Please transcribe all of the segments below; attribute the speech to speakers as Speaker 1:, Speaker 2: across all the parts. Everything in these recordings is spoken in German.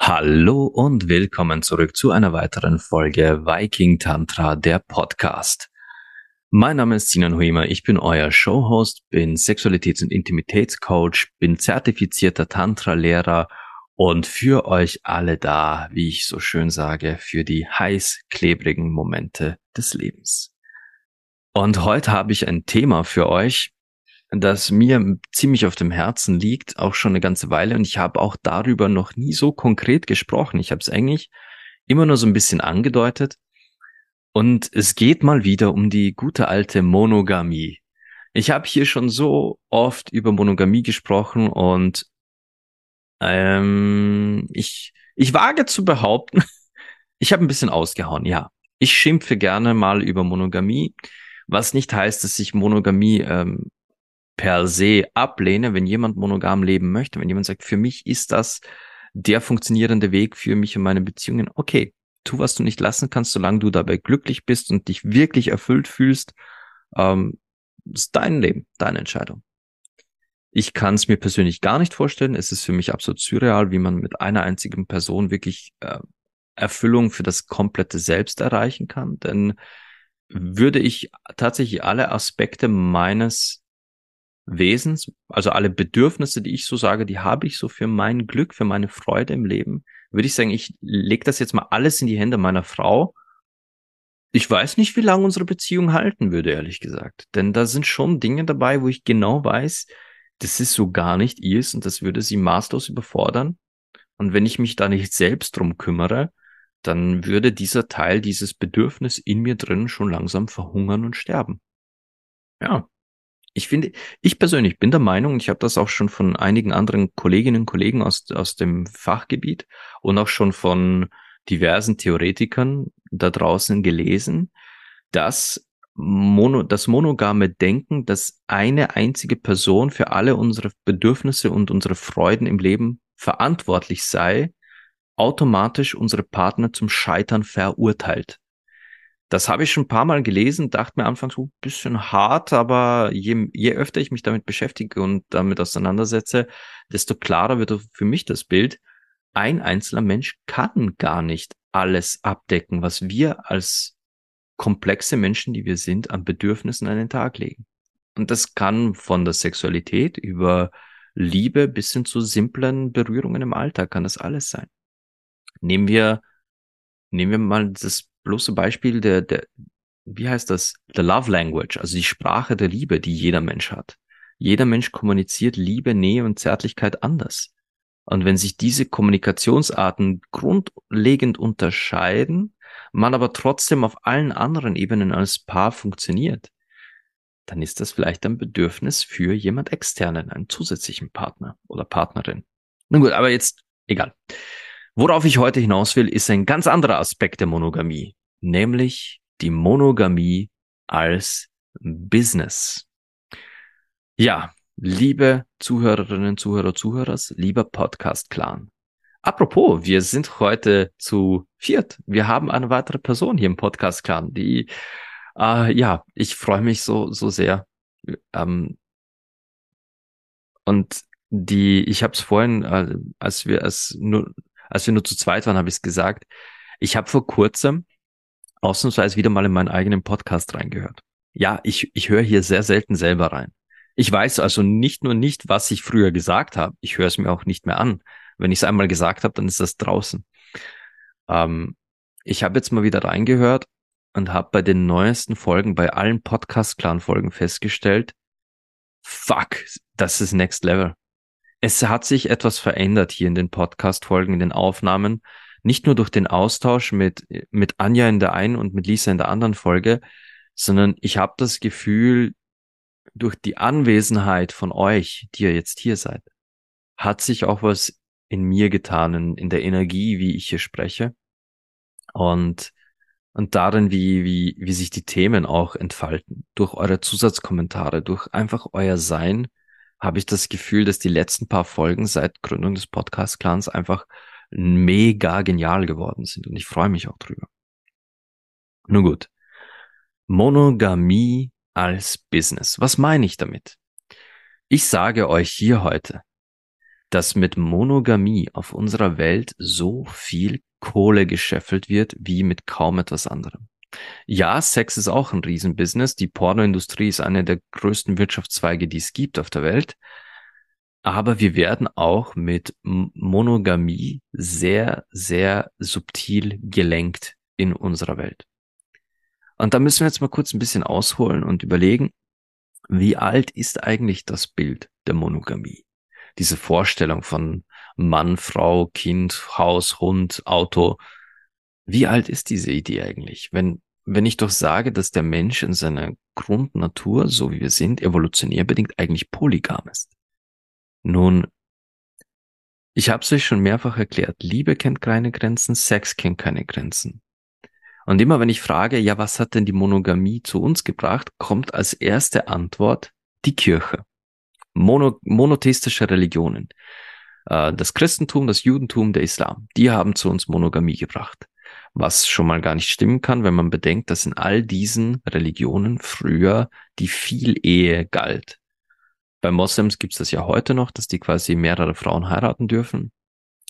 Speaker 1: Hallo und willkommen zurück zu einer weiteren Folge Viking Tantra, der Podcast. Mein Name ist Sinan Huema, ich bin euer Showhost, bin Sexualitäts- und Intimitätscoach, bin zertifizierter Tantra-Lehrer und für euch alle da, wie ich so schön sage, für die heiß klebrigen Momente des Lebens. Und heute habe ich ein Thema für euch, das mir ziemlich auf dem Herzen liegt, auch schon eine ganze Weile. Und ich habe auch darüber noch nie so konkret gesprochen. Ich habe es eigentlich immer nur so ein bisschen angedeutet. Und es geht mal wieder um die gute alte Monogamie. Ich habe hier schon so oft über Monogamie gesprochen und ähm, ich, ich wage zu behaupten, ich habe ein bisschen ausgehauen, ja. Ich schimpfe gerne mal über Monogamie, was nicht heißt, dass ich Monogamie ähm, per se ablehne, wenn jemand monogam leben möchte, wenn jemand sagt, für mich ist das der funktionierende Weg für mich und meine Beziehungen, okay, tu, was du nicht lassen kannst, solange du dabei glücklich bist und dich wirklich erfüllt fühlst, ähm, ist dein Leben, deine Entscheidung. Ich kann es mir persönlich gar nicht vorstellen. Es ist für mich absolut surreal, wie man mit einer einzigen Person wirklich äh, Erfüllung für das komplette Selbst erreichen kann. Denn würde ich tatsächlich alle Aspekte meines Wesens, also alle Bedürfnisse, die ich so sage, die habe ich so für mein Glück, für meine Freude im Leben, würde ich sagen, ich lege das jetzt mal alles in die Hände meiner Frau. Ich weiß nicht, wie lange unsere Beziehung halten würde, ehrlich gesagt. Denn da sind schon Dinge dabei, wo ich genau weiß, das ist so gar nicht ihrs und das würde sie maßlos überfordern. Und wenn ich mich da nicht selbst drum kümmere, dann würde dieser Teil, dieses Bedürfnis in mir drin schon langsam verhungern und sterben. Ja, ich finde, ich persönlich bin der Meinung, ich habe das auch schon von einigen anderen Kolleginnen und Kollegen aus, aus dem Fachgebiet und auch schon von diversen Theoretikern da draußen gelesen, dass Mono, das monogame Denken, dass eine einzige Person für alle unsere Bedürfnisse und unsere Freuden im Leben verantwortlich sei, automatisch unsere Partner zum Scheitern verurteilt. Das habe ich schon ein paar Mal gelesen, dachte mir anfangs ein bisschen hart, aber je, je öfter ich mich damit beschäftige und damit auseinandersetze, desto klarer wird für mich das Bild. Ein einzelner Mensch kann gar nicht alles abdecken, was wir als komplexe Menschen, die wir sind, an Bedürfnissen an den Tag legen. Und das kann von der Sexualität über Liebe bis hin zu simplen Berührungen im Alltag kann das alles sein. Nehmen wir, nehmen wir mal das bloße Beispiel der, der, wie heißt das? The Love Language, also die Sprache der Liebe, die jeder Mensch hat. Jeder Mensch kommuniziert Liebe, Nähe und Zärtlichkeit anders. Und wenn sich diese Kommunikationsarten grundlegend unterscheiden, man aber trotzdem auf allen anderen Ebenen als Paar funktioniert, dann ist das vielleicht ein Bedürfnis für jemand externen, einen zusätzlichen Partner oder Partnerin. Nun gut, aber jetzt egal. Worauf ich heute hinaus will, ist ein ganz anderer Aspekt der Monogamie, nämlich die Monogamie als Business. Ja, liebe Zuhörerinnen, Zuhörer, Zuhörers, lieber Podcast-Clan. Apropos, wir sind heute zu viert. Wir haben eine weitere Person hier im Podcast-Clan, die, äh, ja, ich freue mich so, so sehr. Ähm, und die, ich habe es vorhin, äh, als wir es nur als wir nur zu zweit waren, habe ich es gesagt. Ich habe vor kurzem ausnahmsweise wieder mal in meinen eigenen Podcast reingehört. Ja, ich, ich höre hier sehr selten selber rein. Ich weiß also nicht nur nicht, was ich früher gesagt habe, ich höre es mir auch nicht mehr an. Wenn ich es einmal gesagt habe, dann ist das draußen. Ähm, ich habe jetzt mal wieder reingehört und habe bei den neuesten Folgen, bei allen Podcast-Clan-Folgen festgestellt, fuck, das ist Next Level es hat sich etwas verändert hier in den Podcast-Folgen, in den Aufnahmen. Nicht nur durch den Austausch mit, mit Anja in der einen und mit Lisa in der anderen Folge, sondern ich habe das Gefühl, durch die Anwesenheit von euch, die ihr jetzt hier seid, hat sich auch was in mir getan, in, in der Energie, wie ich hier spreche. Und und darin, wie, wie, wie sich die Themen auch entfalten. Durch eure Zusatzkommentare, durch einfach euer Sein, habe ich das Gefühl, dass die letzten paar Folgen seit Gründung des Podcast-Clans einfach mega genial geworden sind und ich freue mich auch drüber. Nun gut. Monogamie als Business. Was meine ich damit? Ich sage euch hier heute, dass mit Monogamie auf unserer Welt so viel Kohle gescheffelt wird wie mit kaum etwas anderem. Ja, Sex ist auch ein Riesenbusiness. Die Pornoindustrie ist eine der größten Wirtschaftszweige, die es gibt auf der Welt. Aber wir werden auch mit Monogamie sehr, sehr subtil gelenkt in unserer Welt. Und da müssen wir jetzt mal kurz ein bisschen ausholen und überlegen, wie alt ist eigentlich das Bild der Monogamie? Diese Vorstellung von Mann, Frau, Kind, Haus, Hund, Auto. Wie alt ist diese Idee eigentlich? Wenn, wenn ich doch sage, dass der Mensch in seiner Grundnatur, so wie wir sind, evolutionär bedingt eigentlich polygam ist. Nun, ich habe es euch schon mehrfach erklärt, Liebe kennt keine Grenzen, Sex kennt keine Grenzen. Und immer wenn ich frage, ja, was hat denn die Monogamie zu uns gebracht, kommt als erste Antwort die Kirche. Mono, monotheistische Religionen. Äh, das Christentum, das Judentum, der Islam, die haben zu uns Monogamie gebracht. Was schon mal gar nicht stimmen kann, wenn man bedenkt, dass in all diesen Religionen früher die Vielehe galt. Bei Moslems gibt es das ja heute noch, dass die quasi mehrere Frauen heiraten dürfen.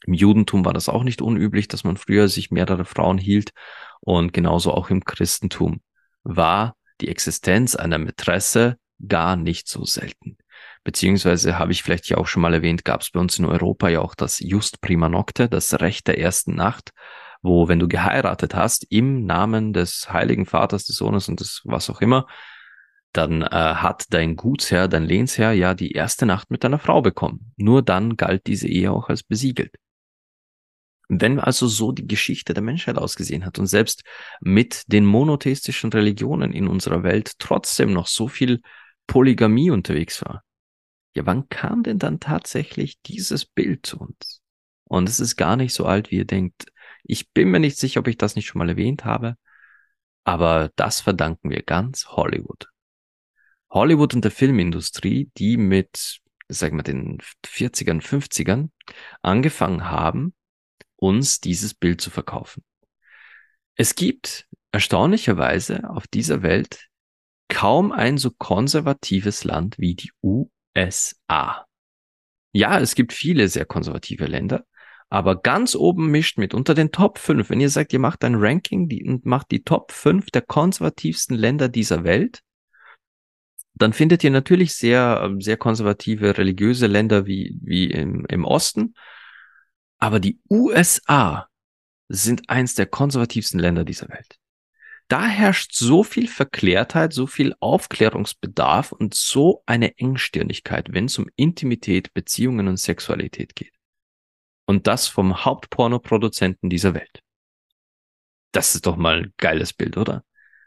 Speaker 1: Im Judentum war das auch nicht unüblich, dass man früher sich mehrere Frauen hielt. Und genauso auch im Christentum war die Existenz einer Mätresse gar nicht so selten beziehungsweise habe ich vielleicht ja auch schon mal erwähnt, gab es bei uns in Europa ja auch das Just Prima Nocte, das Recht der ersten Nacht, wo, wenn du geheiratet hast, im Namen des Heiligen Vaters, des Sohnes und des was auch immer, dann äh, hat dein Gutsherr, dein Lehnsherr ja die erste Nacht mit deiner Frau bekommen. Nur dann galt diese Ehe auch als besiegelt. Wenn also so die Geschichte der Menschheit ausgesehen hat und selbst mit den monotheistischen Religionen in unserer Welt trotzdem noch so viel Polygamie unterwegs war, ja, wann kam denn dann tatsächlich dieses Bild zu uns? Und es ist gar nicht so alt, wie ihr denkt. Ich bin mir nicht sicher, ob ich das nicht schon mal erwähnt habe, aber das verdanken wir ganz Hollywood. Hollywood und der Filmindustrie, die mit, sagen wir, den 40ern, 50ern angefangen haben, uns dieses Bild zu verkaufen. Es gibt erstaunlicherweise auf dieser Welt kaum ein so konservatives Land wie die USA. Ja, es gibt viele sehr konservative Länder, aber ganz oben mischt mit unter den Top 5. Wenn ihr sagt, ihr macht ein Ranking die, und macht die Top 5 der konservativsten Länder dieser Welt, dann findet ihr natürlich sehr, ähm, sehr konservative religiöse Länder wie, wie im, im Osten. Aber die USA sind eins der konservativsten Länder dieser Welt da herrscht so viel Verklärtheit, so viel Aufklärungsbedarf und so eine Engstirnigkeit, wenn es um Intimität, Beziehungen und Sexualität geht. Und das vom Hauptpornoproduzenten dieser Welt. Das ist doch mal ein geiles Bild, oder?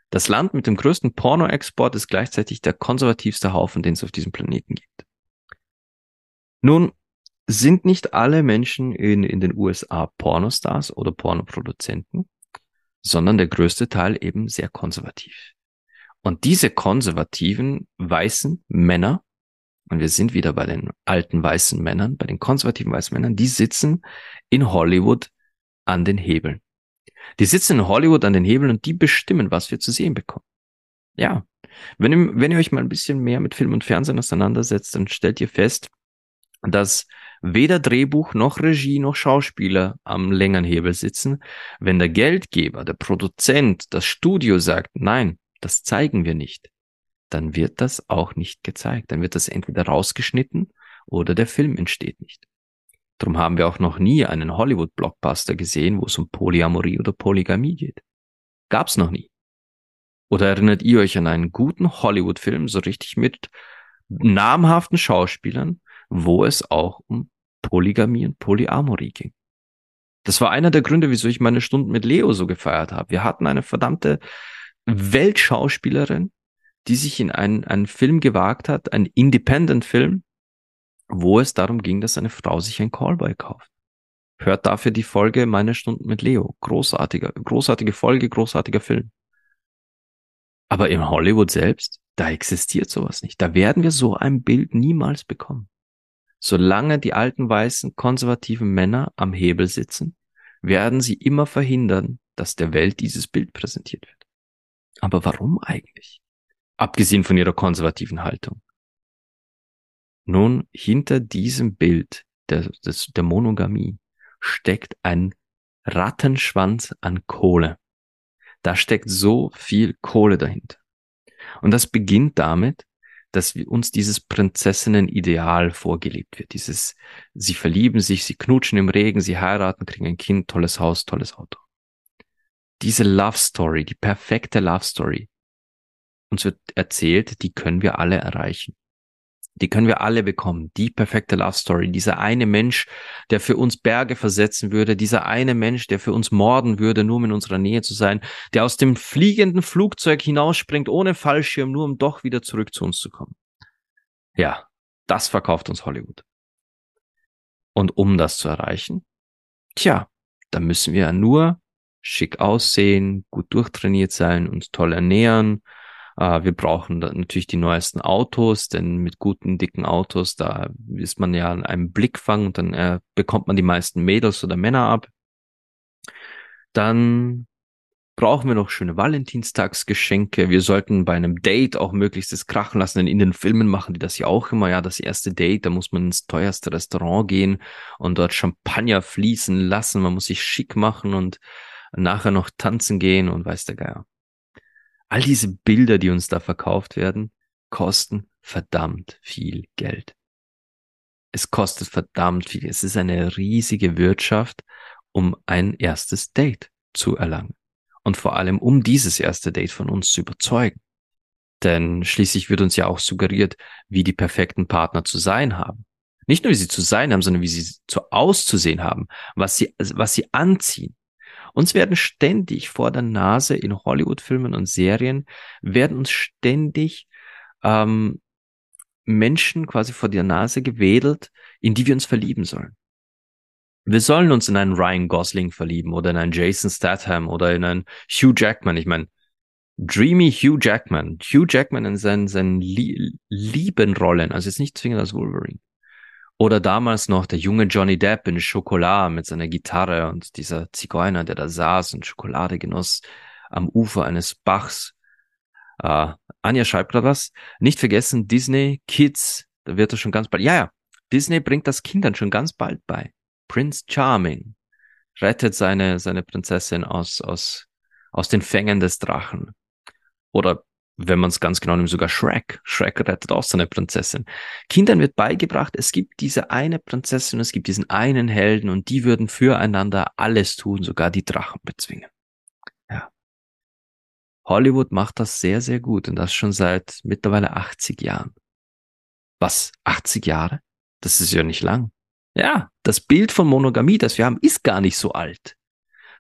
Speaker 1: Das Land mit dem größten Pornoexport ist gleichzeitig der konservativste Haufen, den es auf diesem Planeten gibt. Nun sind nicht alle Menschen in, in den USA Pornostars oder Pornoproduzenten sondern der größte Teil eben sehr konservativ. Und diese konservativen weißen Männer, und wir sind wieder bei den alten weißen Männern, bei den konservativen weißen Männern, die sitzen in Hollywood an den Hebeln. Die sitzen in Hollywood an den Hebeln und die bestimmen, was wir zu sehen bekommen. Ja, wenn ihr, wenn ihr euch mal ein bisschen mehr mit Film und Fernsehen auseinandersetzt, dann stellt ihr fest, dass weder Drehbuch noch Regie noch Schauspieler am längeren Hebel sitzen. Wenn der Geldgeber, der Produzent, das Studio sagt, nein, das zeigen wir nicht, dann wird das auch nicht gezeigt. Dann wird das entweder rausgeschnitten oder der Film entsteht nicht. Darum haben wir auch noch nie einen Hollywood-Blockbuster gesehen, wo es um Polyamorie oder Polygamie geht. Gab's noch nie. Oder erinnert ihr euch an einen guten Hollywood-Film, so richtig mit namhaften Schauspielern, wo es auch um Polygamie und Polyamorie ging. Das war einer der Gründe, wieso ich meine Stunden mit Leo so gefeiert habe. Wir hatten eine verdammte Weltschauspielerin, die sich in einen, einen Film gewagt hat, einen Independent-Film, wo es darum ging, dass eine Frau sich ein Callboy kauft. Hört dafür die Folge Meine Stunden mit Leo. Großartiger, großartige Folge, großartiger Film. Aber im Hollywood selbst, da existiert sowas nicht. Da werden wir so ein Bild niemals bekommen. Solange die alten weißen konservativen Männer am Hebel sitzen, werden sie immer verhindern, dass der Welt dieses Bild präsentiert wird. Aber warum eigentlich? Abgesehen von ihrer konservativen Haltung. Nun, hinter diesem Bild der, der Monogamie steckt ein Rattenschwanz an Kohle. Da steckt so viel Kohle dahinter. Und das beginnt damit, dass uns dieses Prinzessinnen-Ideal vorgelebt wird. Dieses, sie verlieben sich, sie knutschen im Regen, sie heiraten, kriegen ein Kind, tolles Haus, tolles Auto. Diese Love Story, die perfekte Love Story, uns wird erzählt, die können wir alle erreichen. Die können wir alle bekommen. Die perfekte Love Story. Dieser eine Mensch, der für uns Berge versetzen würde. Dieser eine Mensch, der für uns morden würde, nur um in unserer Nähe zu sein. Der aus dem fliegenden Flugzeug hinausspringt ohne Fallschirm, nur um doch wieder zurück zu uns zu kommen. Ja, das verkauft uns Hollywood. Und um das zu erreichen, tja, da müssen wir ja nur schick aussehen, gut durchtrainiert sein, uns toll ernähren, äh, wir brauchen natürlich die neuesten Autos, denn mit guten, dicken Autos, da ist man ja an einem Blickfang und dann äh, bekommt man die meisten Mädels oder Männer ab. Dann brauchen wir noch schöne Valentinstagsgeschenke. Wir sollten bei einem Date auch möglichst das krachen lassen, denn in den Filmen machen die das ja auch immer. Ja, das erste Date, da muss man ins teuerste Restaurant gehen und dort Champagner fließen lassen. Man muss sich schick machen und nachher noch tanzen gehen und weiß der Geier all diese Bilder, die uns da verkauft werden, kosten verdammt viel Geld. Es kostet verdammt viel. Es ist eine riesige Wirtschaft, um ein erstes Date zu erlangen. Und vor allem, um dieses erste Date von uns zu überzeugen. Denn schließlich wird uns ja auch suggeriert, wie die perfekten Partner zu sein haben. Nicht nur wie sie zu sein haben, sondern wie sie zu auszusehen haben, was sie, was sie anziehen, uns werden ständig vor der Nase in Hollywood-Filmen und Serien, werden uns ständig ähm, Menschen quasi vor der Nase gewedelt, in die wir uns verlieben sollen. Wir sollen uns in einen Ryan Gosling verlieben oder in einen Jason Statham oder in einen Hugh Jackman. Ich meine, Dreamy Hugh Jackman. Hugh Jackman in seinen, seinen lieben Rollen, also jetzt nicht zwingend als Wolverine. Oder damals noch der junge Johnny Depp in Schokolade mit seiner Gitarre und dieser Zigeuner, der da saß und Schokolade genoss am Ufer eines Bachs. Uh, Anja schreibt gerade was. Nicht vergessen, Disney Kids, da wird er schon ganz bald. Ja, ja, Disney bringt das Kindern schon ganz bald bei. Prince Charming rettet seine, seine Prinzessin aus, aus, aus den Fängen des Drachen. Oder wenn man es ganz genau nimmt, sogar Shrek. Shrek rettet auch seine Prinzessin. Kindern wird beigebracht, es gibt diese eine Prinzessin, es gibt diesen einen Helden und die würden füreinander alles tun, sogar die Drachen bezwingen. Ja. Hollywood macht das sehr, sehr gut und das schon seit mittlerweile 80 Jahren. Was? 80 Jahre? Das ist ja nicht lang. Ja, das Bild von Monogamie, das wir haben, ist gar nicht so alt.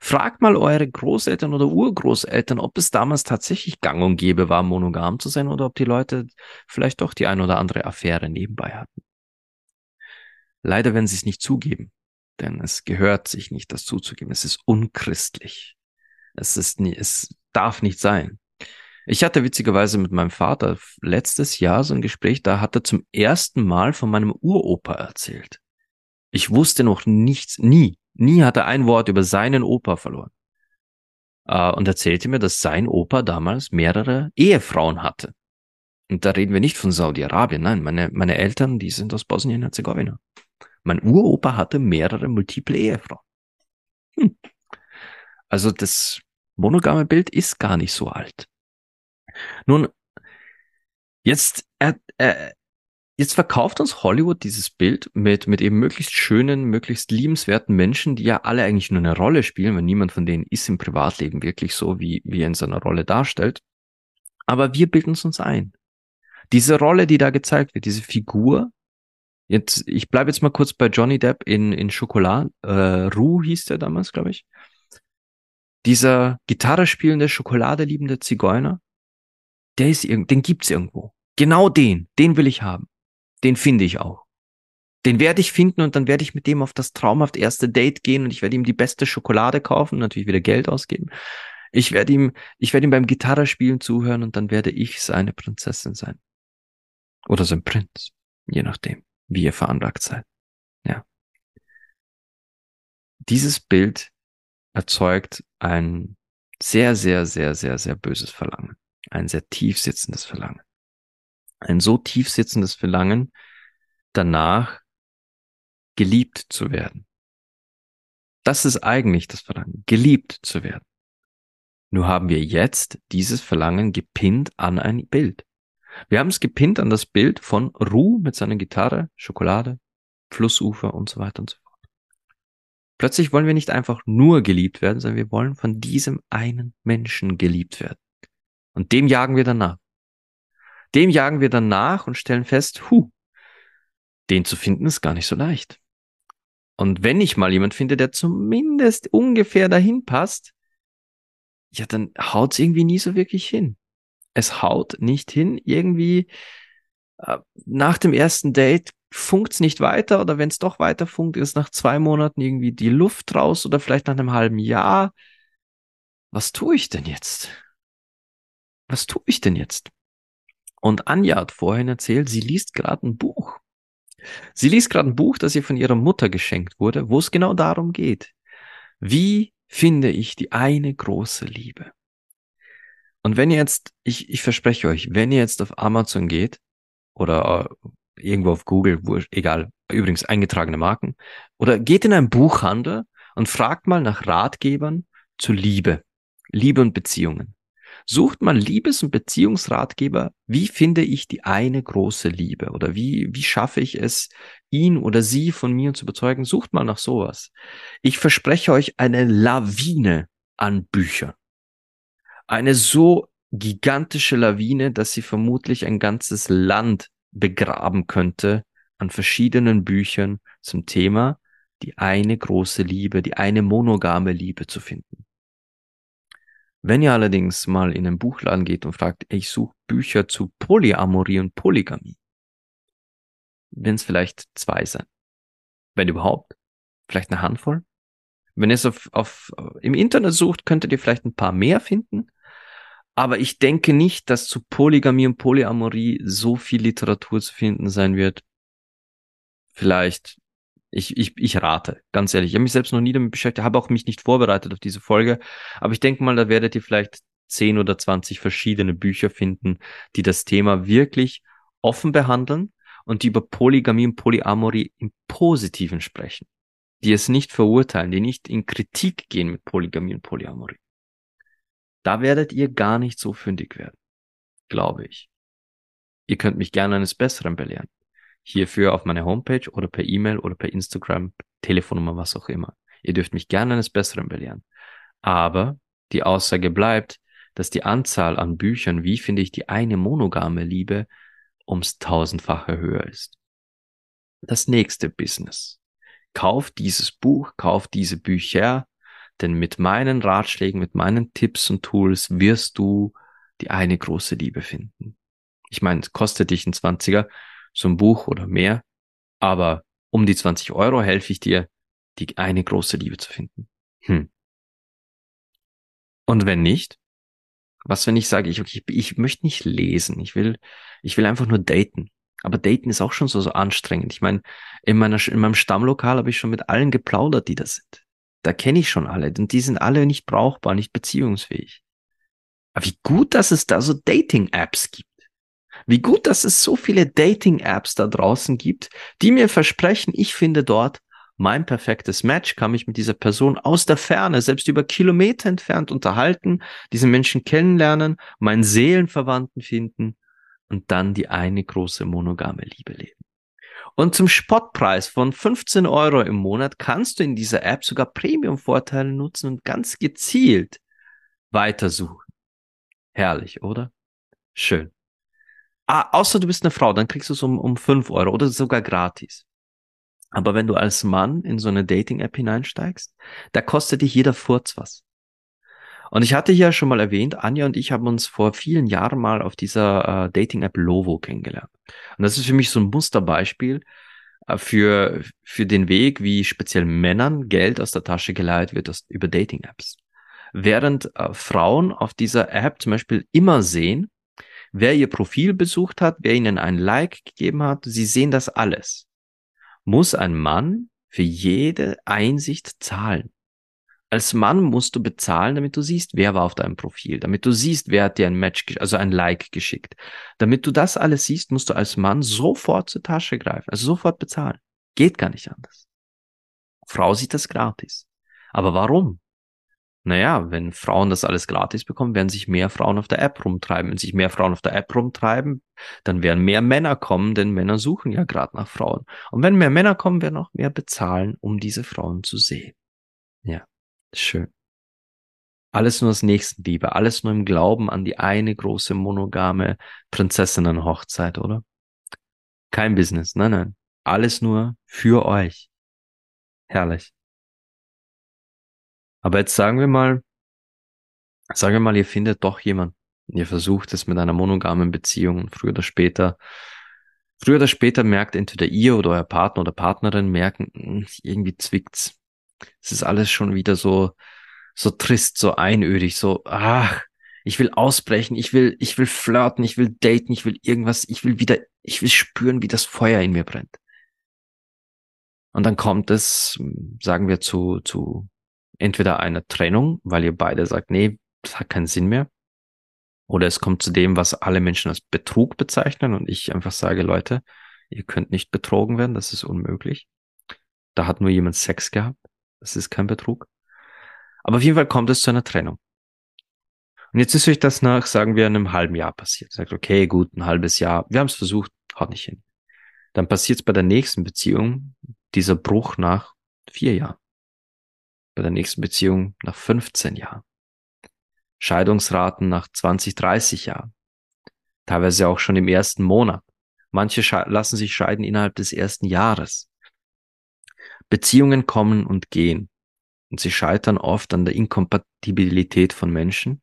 Speaker 1: Fragt mal eure Großeltern oder Urgroßeltern, ob es damals tatsächlich gang und gäbe war, monogam zu sein oder ob die Leute vielleicht doch die ein oder andere Affäre nebenbei hatten. Leider werden sie es nicht zugeben, denn es gehört sich nicht, das zuzugeben. Es ist unchristlich. Es ist nie, es darf nicht sein. Ich hatte witzigerweise mit meinem Vater letztes Jahr so ein Gespräch, da hat er zum ersten Mal von meinem Uropa erzählt. Ich wusste noch nichts, nie, Nie hat er ein Wort über seinen Opa verloren. Äh, und erzählte mir, dass sein Opa damals mehrere Ehefrauen hatte. Und da reden wir nicht von Saudi-Arabien, nein, meine, meine Eltern, die sind aus Bosnien-Herzegowina. Mein Uropa hatte mehrere multiple Ehefrauen. Hm. Also das monogame Bild ist gar nicht so alt. Nun, jetzt er, er, Jetzt verkauft uns Hollywood dieses Bild mit, mit eben möglichst schönen, möglichst liebenswerten Menschen, die ja alle eigentlich nur eine Rolle spielen, weil niemand von denen ist im Privatleben wirklich so, wie, wie er in seiner Rolle darstellt. Aber wir bilden es uns ein. Diese Rolle, die da gezeigt wird, diese Figur, jetzt, ich bleibe jetzt mal kurz bei Johnny Depp in, in Schokolade, äh, Ru hieß der damals, glaube ich. Dieser Gitarre spielende, Schokolade liebende Zigeuner, der ist, den gibt's irgendwo. Genau den, den will ich haben den finde ich auch. Den werde ich finden und dann werde ich mit dem auf das traumhaft erste Date gehen und ich werde ihm die beste Schokolade kaufen, natürlich wieder Geld ausgeben. Ich werde ihm, ich werde ihm beim Gitarrespielen zuhören und dann werde ich seine Prinzessin sein. Oder sein Prinz. Je nachdem, wie ihr veranlagt seid. Ja. Dieses Bild erzeugt ein sehr, sehr, sehr, sehr, sehr böses Verlangen. Ein sehr tief sitzendes Verlangen. Ein so tief sitzendes Verlangen, danach geliebt zu werden. Das ist eigentlich das Verlangen, geliebt zu werden. Nur haben wir jetzt dieses Verlangen gepinnt an ein Bild. Wir haben es gepinnt an das Bild von Ru mit seiner Gitarre, Schokolade, Flussufer und so weiter und so fort. Plötzlich wollen wir nicht einfach nur geliebt werden, sondern wir wollen von diesem einen Menschen geliebt werden. Und dem jagen wir danach. Dem jagen wir danach und stellen fest, hu, den zu finden ist gar nicht so leicht. Und wenn ich mal jemand finde, der zumindest ungefähr dahin passt, ja, dann haut's irgendwie nie so wirklich hin. Es haut nicht hin. Irgendwie äh, nach dem ersten Date funkt's nicht weiter oder wenn es doch weiter funkt, ist nach zwei Monaten irgendwie die Luft raus oder vielleicht nach einem halben Jahr. Was tue ich denn jetzt? Was tue ich denn jetzt? Und Anja hat vorhin erzählt, sie liest gerade ein Buch. Sie liest gerade ein Buch, das ihr von ihrer Mutter geschenkt wurde, wo es genau darum geht. Wie finde ich die eine große Liebe? Und wenn ihr jetzt, ich, ich verspreche euch, wenn ihr jetzt auf Amazon geht oder äh, irgendwo auf Google, wo, egal, übrigens eingetragene Marken, oder geht in einen Buchhandel und fragt mal nach Ratgebern zu Liebe, Liebe und Beziehungen. Sucht mal Liebes- und Beziehungsratgeber, wie finde ich die eine große Liebe oder wie, wie schaffe ich es, ihn oder sie von mir zu überzeugen? Sucht mal nach sowas. Ich verspreche euch eine Lawine an Büchern. Eine so gigantische Lawine, dass sie vermutlich ein ganzes Land begraben könnte an verschiedenen Büchern zum Thema die eine große Liebe, die eine monogame Liebe zu finden. Wenn ihr allerdings mal in einen Buchladen geht und fragt, ich suche Bücher zu Polyamorie und Polygamie, werden es vielleicht zwei sein. Wenn überhaupt. Vielleicht eine Handvoll. Wenn ihr es auf, auf, im Internet sucht, könntet ihr vielleicht ein paar mehr finden. Aber ich denke nicht, dass zu Polygamie und Polyamorie so viel Literatur zu finden sein wird. Vielleicht, ich, ich, ich rate, ganz ehrlich. Ich habe mich selbst noch nie damit beschäftigt, habe auch mich nicht vorbereitet auf diese Folge. Aber ich denke mal, da werdet ihr vielleicht zehn oder zwanzig verschiedene Bücher finden, die das Thema wirklich offen behandeln und die über Polygamie und Polyamorie im Positiven sprechen. Die es nicht verurteilen, die nicht in Kritik gehen mit Polygamie und Polyamorie. Da werdet ihr gar nicht so fündig werden, glaube ich. Ihr könnt mich gerne eines Besseren belehren. Hierfür auf meine Homepage oder per E-Mail oder per Instagram, Telefonnummer, was auch immer. Ihr dürft mich gerne eines Besseren belehren. Aber die Aussage bleibt, dass die Anzahl an Büchern, wie finde ich die eine monogame Liebe, ums tausendfache höher ist. Das nächste Business. Kauft dieses Buch, kauft diese Bücher, denn mit meinen Ratschlägen, mit meinen Tipps und Tools wirst du die eine große Liebe finden. Ich meine, es kostet dich ein 20er, so ein Buch oder mehr, aber um die 20 Euro helfe ich dir, die eine große Liebe zu finden. Hm. Und wenn nicht, was wenn ich sage, ich, okay, ich möchte nicht lesen, ich will, ich will einfach nur daten. Aber daten ist auch schon so, so anstrengend. Ich meine, in meiner, in meinem Stammlokal habe ich schon mit allen geplaudert, die da sind. Da kenne ich schon alle und die sind alle nicht brauchbar, nicht beziehungsfähig. Aber wie gut, dass es da so Dating-Apps gibt. Wie gut, dass es so viele Dating-Apps da draußen gibt, die mir versprechen, ich finde dort mein perfektes Match, kann mich mit dieser Person aus der Ferne, selbst über Kilometer entfernt unterhalten, diesen Menschen kennenlernen, meinen Seelenverwandten finden und dann die eine große monogame Liebe leben. Und zum Spottpreis von 15 Euro im Monat kannst du in dieser App sogar Premium-Vorteile nutzen und ganz gezielt weitersuchen. Herrlich, oder? Schön. Ah, außer du bist eine Frau, dann kriegst du es um, um 5 Euro oder sogar gratis. Aber wenn du als Mann in so eine Dating-App hineinsteigst, da kostet dich jeder Furz was. Und ich hatte hier schon mal erwähnt, Anja und ich haben uns vor vielen Jahren mal auf dieser äh, Dating-App Lovo kennengelernt. Und das ist für mich so ein Musterbeispiel. äh, für, für den Weg, wie speziell Männern Geld aus der Tasche geleiht wird aus, über Dating-Apps. Während äh, Frauen auf dieser App zum Beispiel immer sehen, wer ihr Profil besucht hat, wer ihnen ein Like gegeben hat, sie sehen das alles. Muss ein Mann für jede Einsicht zahlen. Als Mann musst du bezahlen, damit du siehst, wer war auf deinem Profil, damit du siehst, wer hat dir ein Match, also ein Like geschickt. Damit du das alles siehst, musst du als Mann sofort zur Tasche greifen, also sofort bezahlen. Geht gar nicht anders. Frau sieht das gratis. Aber warum? Naja, wenn Frauen das alles gratis bekommen, werden sich mehr Frauen auf der App rumtreiben. Wenn sich mehr Frauen auf der App rumtreiben, dann werden mehr Männer kommen, denn Männer suchen ja gerade nach Frauen. Und wenn mehr Männer kommen, werden auch mehr bezahlen, um diese Frauen zu sehen. Ja. Schön. Alles nur aus Nächstenliebe, alles nur im Glauben an die eine große monogame Prinzessinnenhochzeit, oder? Kein Business, nein, nein. Alles nur für euch. Herrlich. Aber jetzt sagen wir mal, sagen wir mal, ihr findet doch jemanden. Ihr versucht es mit einer monogamen Beziehung und früher oder später, früher oder später merkt entweder ihr oder euer Partner oder Partnerin merken, hm, irgendwie zwickt's es ist alles schon wieder so, so trist, so einödig, so, ach, ich will ausbrechen, ich will, ich will flirten, ich will daten, ich will irgendwas, ich will wieder, ich will spüren, wie das Feuer in mir brennt. Und dann kommt es, sagen wir, zu, zu entweder einer Trennung, weil ihr beide sagt, nee, das hat keinen Sinn mehr. Oder es kommt zu dem, was alle Menschen als Betrug bezeichnen und ich einfach sage, Leute, ihr könnt nicht betrogen werden, das ist unmöglich. Da hat nur jemand Sex gehabt. Das ist kein Betrug. Aber auf jeden Fall kommt es zu einer Trennung. Und jetzt ist euch das nach, sagen wir, einem halben Jahr passiert. Sagt, okay, gut, ein halbes Jahr. Wir haben es versucht, haut nicht hin. Dann passiert es bei der nächsten Beziehung, dieser Bruch nach vier Jahren. Bei der nächsten Beziehung nach 15 Jahren. Scheidungsraten nach 20, 30 Jahren. Teilweise auch schon im ersten Monat. Manche lassen sich scheiden innerhalb des ersten Jahres. Beziehungen kommen und gehen. Und sie scheitern oft an der Inkompatibilität von Menschen,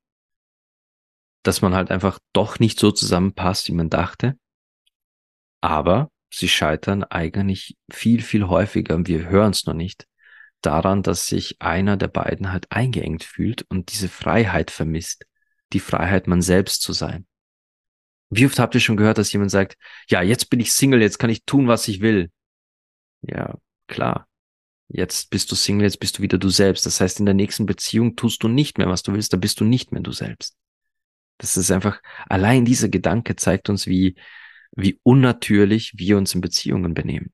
Speaker 1: dass man halt einfach doch nicht so zusammenpasst, wie man dachte. Aber sie scheitern eigentlich viel, viel häufiger, und wir hören es noch nicht, daran, dass sich einer der beiden halt eingeengt fühlt und diese Freiheit vermisst, die Freiheit, man selbst zu sein. Wie oft habt ihr schon gehört, dass jemand sagt, ja, jetzt bin ich Single, jetzt kann ich tun, was ich will. Ja, klar. Jetzt bist du Single, jetzt bist du wieder du selbst. Das heißt, in der nächsten Beziehung tust du nicht mehr, was du willst, da bist du nicht mehr du selbst. Das ist einfach, allein dieser Gedanke zeigt uns, wie, wie unnatürlich wir uns in Beziehungen benehmen.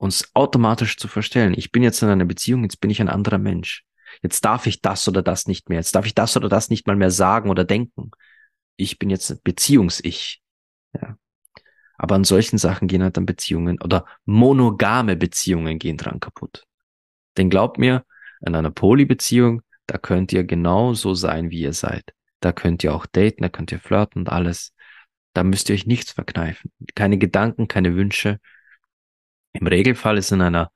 Speaker 1: Uns automatisch zu verstellen, ich bin jetzt in einer Beziehung, jetzt bin ich ein anderer Mensch. Jetzt darf ich das oder das nicht mehr. Jetzt darf ich das oder das nicht mal mehr sagen oder denken. Ich bin jetzt Beziehungs-Ich. Ja. Aber an solchen Sachen gehen halt dann Beziehungen oder monogame Beziehungen gehen dran kaputt. Denn glaubt mir, in einer Polybeziehung, da könnt ihr genau so sein, wie ihr seid. Da könnt ihr auch daten, da könnt ihr flirten und alles. Da müsst ihr euch nichts verkneifen. Keine Gedanken, keine Wünsche. Im Regelfall ist in einer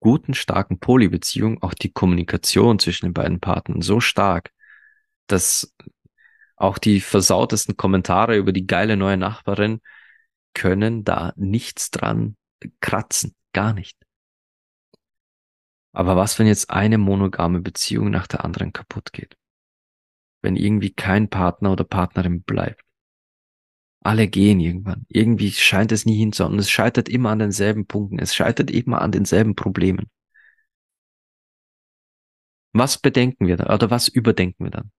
Speaker 1: guten, starken Polybeziehung auch die Kommunikation zwischen den beiden Partnern so stark, dass auch die versautesten Kommentare über die geile neue Nachbarin können da nichts dran kratzen, gar nicht. Aber was, wenn jetzt eine monogame Beziehung nach der anderen kaputt geht? Wenn irgendwie kein Partner oder Partnerin bleibt? Alle gehen irgendwann. Irgendwie scheint es nie hinzuhauen. Es scheitert immer an denselben Punkten. Es scheitert immer an denselben Problemen. Was bedenken wir da? Oder was überdenken wir dann?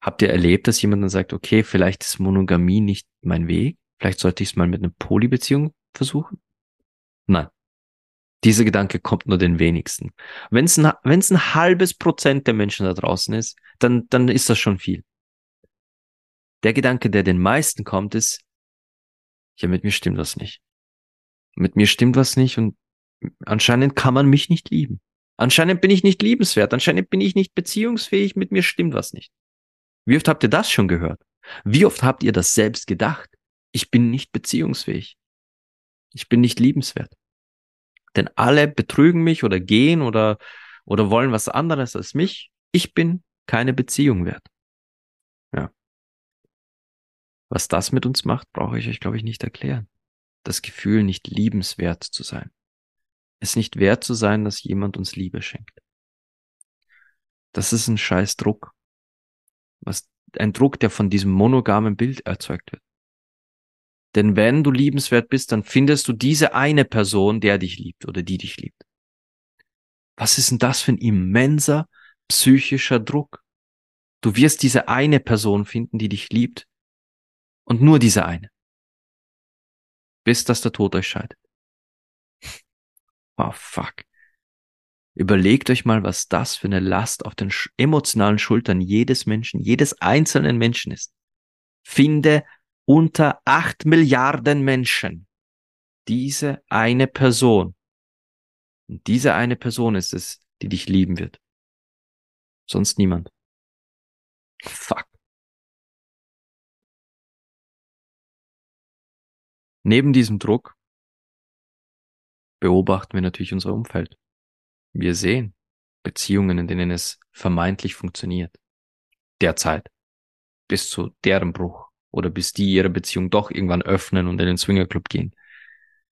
Speaker 1: Habt ihr erlebt, dass jemand dann sagt, okay, vielleicht ist Monogamie nicht mein Weg? Vielleicht sollte ich es mal mit einer Polybeziehung versuchen? Nein. Dieser Gedanke kommt nur den wenigsten. Wenn es ein, ein halbes Prozent der Menschen da draußen ist, dann, dann ist das schon viel. Der Gedanke, der den meisten kommt, ist, ja, mit mir stimmt was nicht. Mit mir stimmt was nicht und anscheinend kann man mich nicht lieben. Anscheinend bin ich nicht liebenswert. Anscheinend bin ich nicht beziehungsfähig. Mit mir stimmt was nicht. Wie oft habt ihr das schon gehört? Wie oft habt ihr das selbst gedacht? ich bin nicht beziehungsfähig. Ich bin nicht liebenswert. Denn alle betrügen mich oder gehen oder, oder wollen was anderes als mich. Ich bin keine Beziehung wert. Was das mit uns macht, brauche ich euch, glaube ich, nicht erklären. das Gefühl, nicht liebenswert zu sein. Es nicht wert zu sein, dass jemand uns Liebe schenkt. Das ist ein scheiß Druck. Was, ein Druck, der von diesem monogamen Bild erzeugt wird. Denn wenn du liebenswert bist, dann findest du diese eine Person, der dich liebt oder die dich liebt. Was ist denn das für ein immenser psychischer Druck? Du wirst diese eine Person finden, die dich liebt. Und nur diese eine. Bis dass der Tod euch scheidet. Oh fuck. Überlegt euch mal, was das für eine Last auf den emotionalen Schultern jedes Menschen, jedes einzelnen Menschen ist. Finde unter acht Milliarden Menschen diese eine Person. Und diese eine Person ist es, die dich lieben wird. Sonst niemand. Fuck. Neben diesem Druck beobachten wir natürlich unser Umfeld. Wir sehen Beziehungen, in denen es vermeintlich funktioniert. Derzeit. Bis zu deren Bruch. Oder bis die ihre Beziehung doch irgendwann öffnen und in den Swingerclub gehen.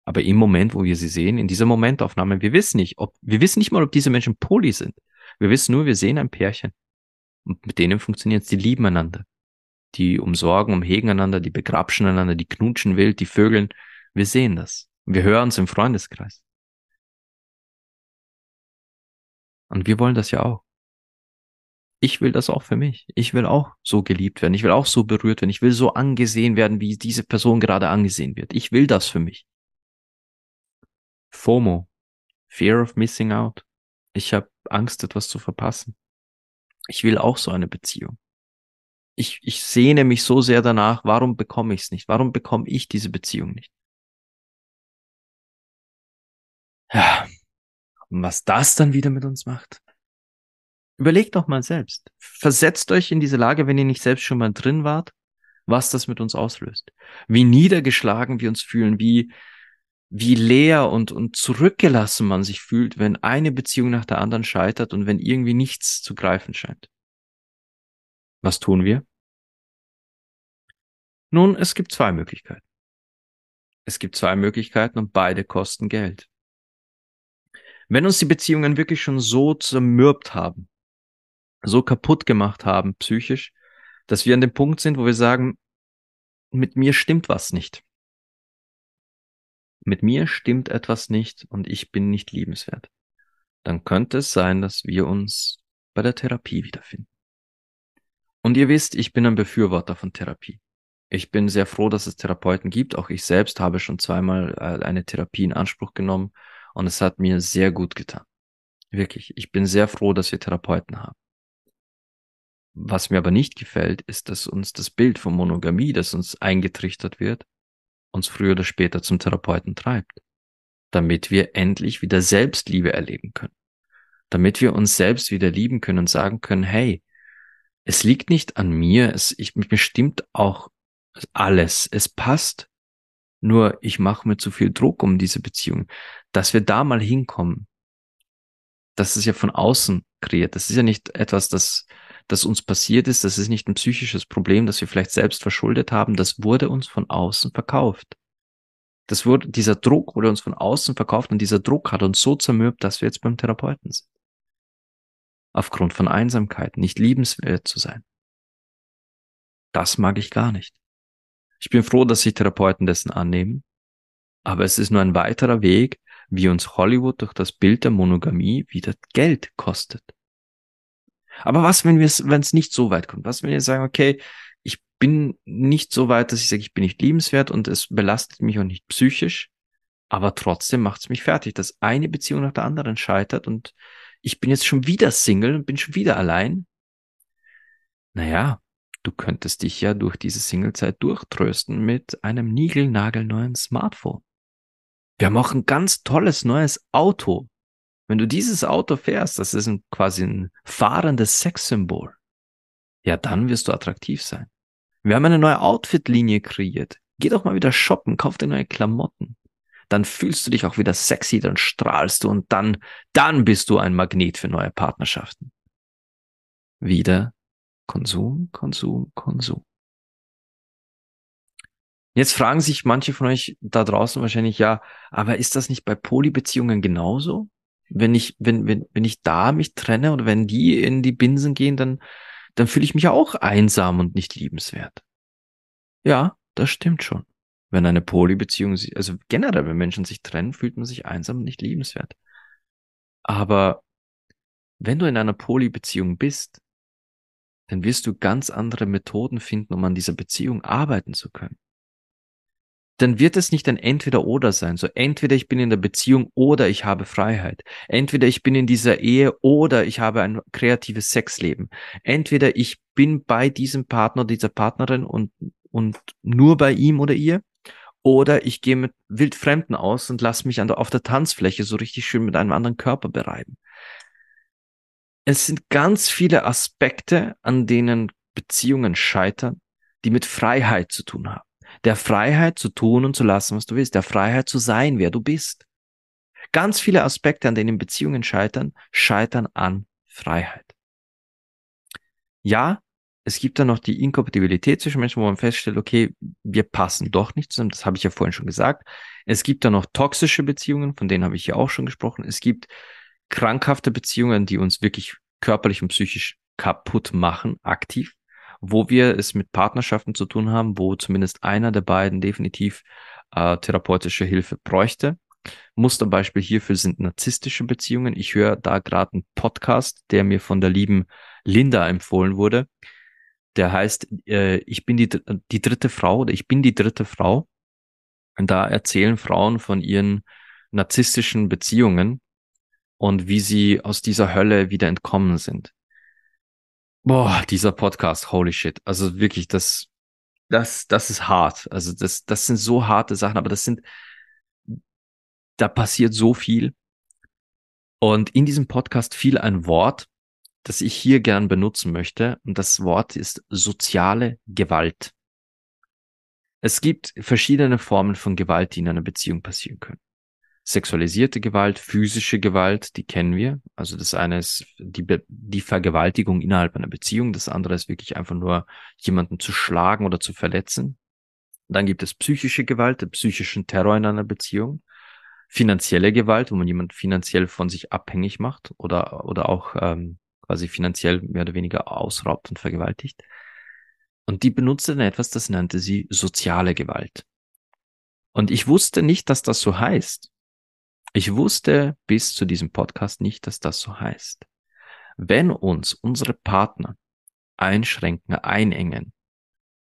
Speaker 1: Aber im Moment, wo wir sie sehen, in dieser Momentaufnahme, wir wissen nicht, ob, wir wissen nicht mal, ob diese Menschen Poli sind. Wir wissen nur, wir sehen ein Pärchen. Und mit denen funktioniert es, die lieben einander. Die umsorgen, umhegen einander, die begrapschen einander, die knutschen wild, die vögeln. Wir sehen das. Wir hören es im Freundeskreis. Und wir wollen das ja auch. Ich will das auch für mich. Ich will auch so geliebt werden. Ich will auch so berührt werden. Ich will so angesehen werden, wie diese Person gerade angesehen wird. Ich will das für mich. FOMO. Fear of Missing Out. Ich habe Angst, etwas zu verpassen. Ich will auch so eine Beziehung. Ich, ich sehne mich so sehr danach, warum bekomme ich es nicht? Warum bekomme ich diese Beziehung nicht? Ja. Und was das dann wieder mit uns macht? Überlegt doch mal selbst. Versetzt euch in diese Lage, wenn ihr nicht selbst schon mal drin wart, was das mit uns auslöst. Wie niedergeschlagen wir uns fühlen, wie, wie leer und, und zurückgelassen man sich fühlt, wenn eine Beziehung nach der anderen scheitert und wenn irgendwie nichts zu greifen scheint. Was tun wir? Nun, es gibt zwei Möglichkeiten. Es gibt zwei Möglichkeiten und beide kosten Geld. Wenn uns die Beziehungen wirklich schon so zermürbt haben, so kaputt gemacht haben, psychisch, dass wir an dem Punkt sind, wo wir sagen, mit mir stimmt was nicht mit mir stimmt etwas nicht und ich bin nicht liebenswert, dann könnte es sein, dass wir uns bei der Therapie wiederfinden. Und ihr wisst, ich bin ein Befürworter von Therapie. Ich bin sehr froh, dass es Therapeuten gibt. Auch ich selbst habe schon zweimal äh, eine Therapie in Anspruch genommen und es hat mir sehr gut getan. Wirklich. Ich bin sehr froh, dass wir Therapeuten haben. Was mir aber nicht gefällt, ist, dass uns das Bild von Monogamie, das uns eingetrichtert wird, uns früher oder später zum Therapeuten treibt, damit wir endlich wieder Selbstliebe erleben können, damit wir uns selbst wieder lieben können und sagen können, hey, es liegt nicht an mir, es ich, bestimmt auch alles, es passt, nur ich mache mir zu viel Druck um diese Beziehung, dass wir da mal hinkommen. Das ist ja von außen kreiert. Das ist ja nicht etwas, das das uns passiert ist, das ist nicht ein psychisches Problem, das wir vielleicht selbst verschuldet haben, das wurde uns von außen verkauft. Das wurde, dieser Druck wurde uns von außen verkauft und dieser Druck hat uns so zermürbt, dass wir jetzt beim Therapeuten sind. Aufgrund von Einsamkeit, nicht liebenswert zu sein. Das mag ich gar nicht. Ich bin froh, dass sich Therapeuten dessen annehmen, aber es ist nur ein weiterer Weg, wie uns Hollywood durch das Bild der Monogamie wieder Geld kostet. Aber was, wenn wir es, wenn es nicht so weit kommt? Was, wenn wir sagen, okay, ich bin nicht so weit, dass ich sage, ich bin nicht liebenswert und es belastet mich auch nicht psychisch, aber trotzdem macht es mich fertig, dass eine Beziehung nach der anderen scheitert und ich bin jetzt schon wieder Single und bin schon wieder allein. Naja, du könntest dich ja durch diese Singlezeit durchtrösten mit einem niegelnagelneuen Smartphone. Wir haben auch ein ganz tolles neues Auto. Wenn du dieses Auto fährst, das ist ein, quasi ein fahrendes Sexsymbol. Ja, dann wirst du attraktiv sein. Wir haben eine neue Outfit-Linie kreiert. Geh doch mal wieder shoppen, kauf dir neue Klamotten. Dann fühlst du dich auch wieder sexy, dann strahlst du und dann, dann bist du ein Magnet für neue Partnerschaften. Wieder Konsum, Konsum, Konsum. Jetzt fragen sich manche von euch da draußen wahrscheinlich, ja, aber ist das nicht bei Polybeziehungen genauso? Wenn ich, wenn, wenn, wenn ich da mich trenne oder wenn die in die Binsen gehen, dann, dann fühle ich mich auch einsam und nicht liebenswert. Ja, das stimmt schon. Wenn eine Polybeziehung, also generell, wenn Menschen sich trennen, fühlt man sich einsam und nicht liebenswert. Aber wenn du in einer Polybeziehung bist, dann wirst du ganz andere Methoden finden, um an dieser Beziehung arbeiten zu können. Dann wird es nicht ein Entweder-Oder sein. So entweder ich bin in der Beziehung oder ich habe Freiheit. Entweder ich bin in dieser Ehe oder ich habe ein kreatives Sexleben. Entweder ich bin bei diesem Partner, dieser Partnerin und, und nur bei ihm oder ihr. Oder ich gehe mit Wildfremden aus und lasse mich der, auf der Tanzfläche so richtig schön mit einem anderen Körper bereiben es sind ganz viele Aspekte, an denen Beziehungen scheitern, die mit Freiheit zu tun haben. Der Freiheit zu tun und zu lassen, was du willst, der Freiheit zu sein, wer du bist. Ganz viele Aspekte, an denen Beziehungen scheitern, scheitern an Freiheit. Ja, es gibt da noch die Inkompatibilität zwischen Menschen, wo man feststellt, okay, wir passen doch nicht zusammen. Das habe ich ja vorhin schon gesagt. Es gibt da noch toxische Beziehungen, von denen habe ich ja auch schon gesprochen. Es gibt krankhafte Beziehungen, die uns wirklich körperlich und psychisch kaputt machen, aktiv, wo wir es mit Partnerschaften zu tun haben, wo zumindest einer der beiden definitiv äh, therapeutische Hilfe bräuchte. Musterbeispiel hierfür sind narzisstische Beziehungen. Ich höre da gerade einen Podcast, der mir von der lieben Linda empfohlen wurde. Der heißt, äh, ich bin die, die dritte Frau oder ich bin die dritte Frau. Und da erzählen Frauen von ihren narzisstischen Beziehungen und wie sie aus dieser Hölle wieder entkommen sind. Boah, dieser Podcast, holy shit. Also wirklich, das, das, das ist hart. Also das, das sind so harte Sachen, aber das sind, da passiert so viel. Und in diesem Podcast fiel ein Wort, das ich hier gern benutzen möchte. Und das Wort ist soziale Gewalt. Es gibt verschiedene Formen von Gewalt, die in einer Beziehung passieren können sexualisierte Gewalt, physische Gewalt, die kennen wir. Also das eine ist die, Be die Vergewaltigung innerhalb einer Beziehung, das andere ist wirklich einfach nur jemanden zu schlagen oder zu verletzen. Dann gibt es psychische Gewalt, den psychischen Terror in einer Beziehung, finanzielle Gewalt, wo man jemanden finanziell von sich abhängig macht oder, oder auch ähm, quasi finanziell mehr oder weniger ausraubt und vergewaltigt. Und die benutzte dann etwas, das nannte sie soziale Gewalt. Und ich wusste nicht, dass das so heißt. Ich wusste bis zu diesem Podcast nicht, dass das so heißt. Wenn uns unsere Partner einschränken, einengen,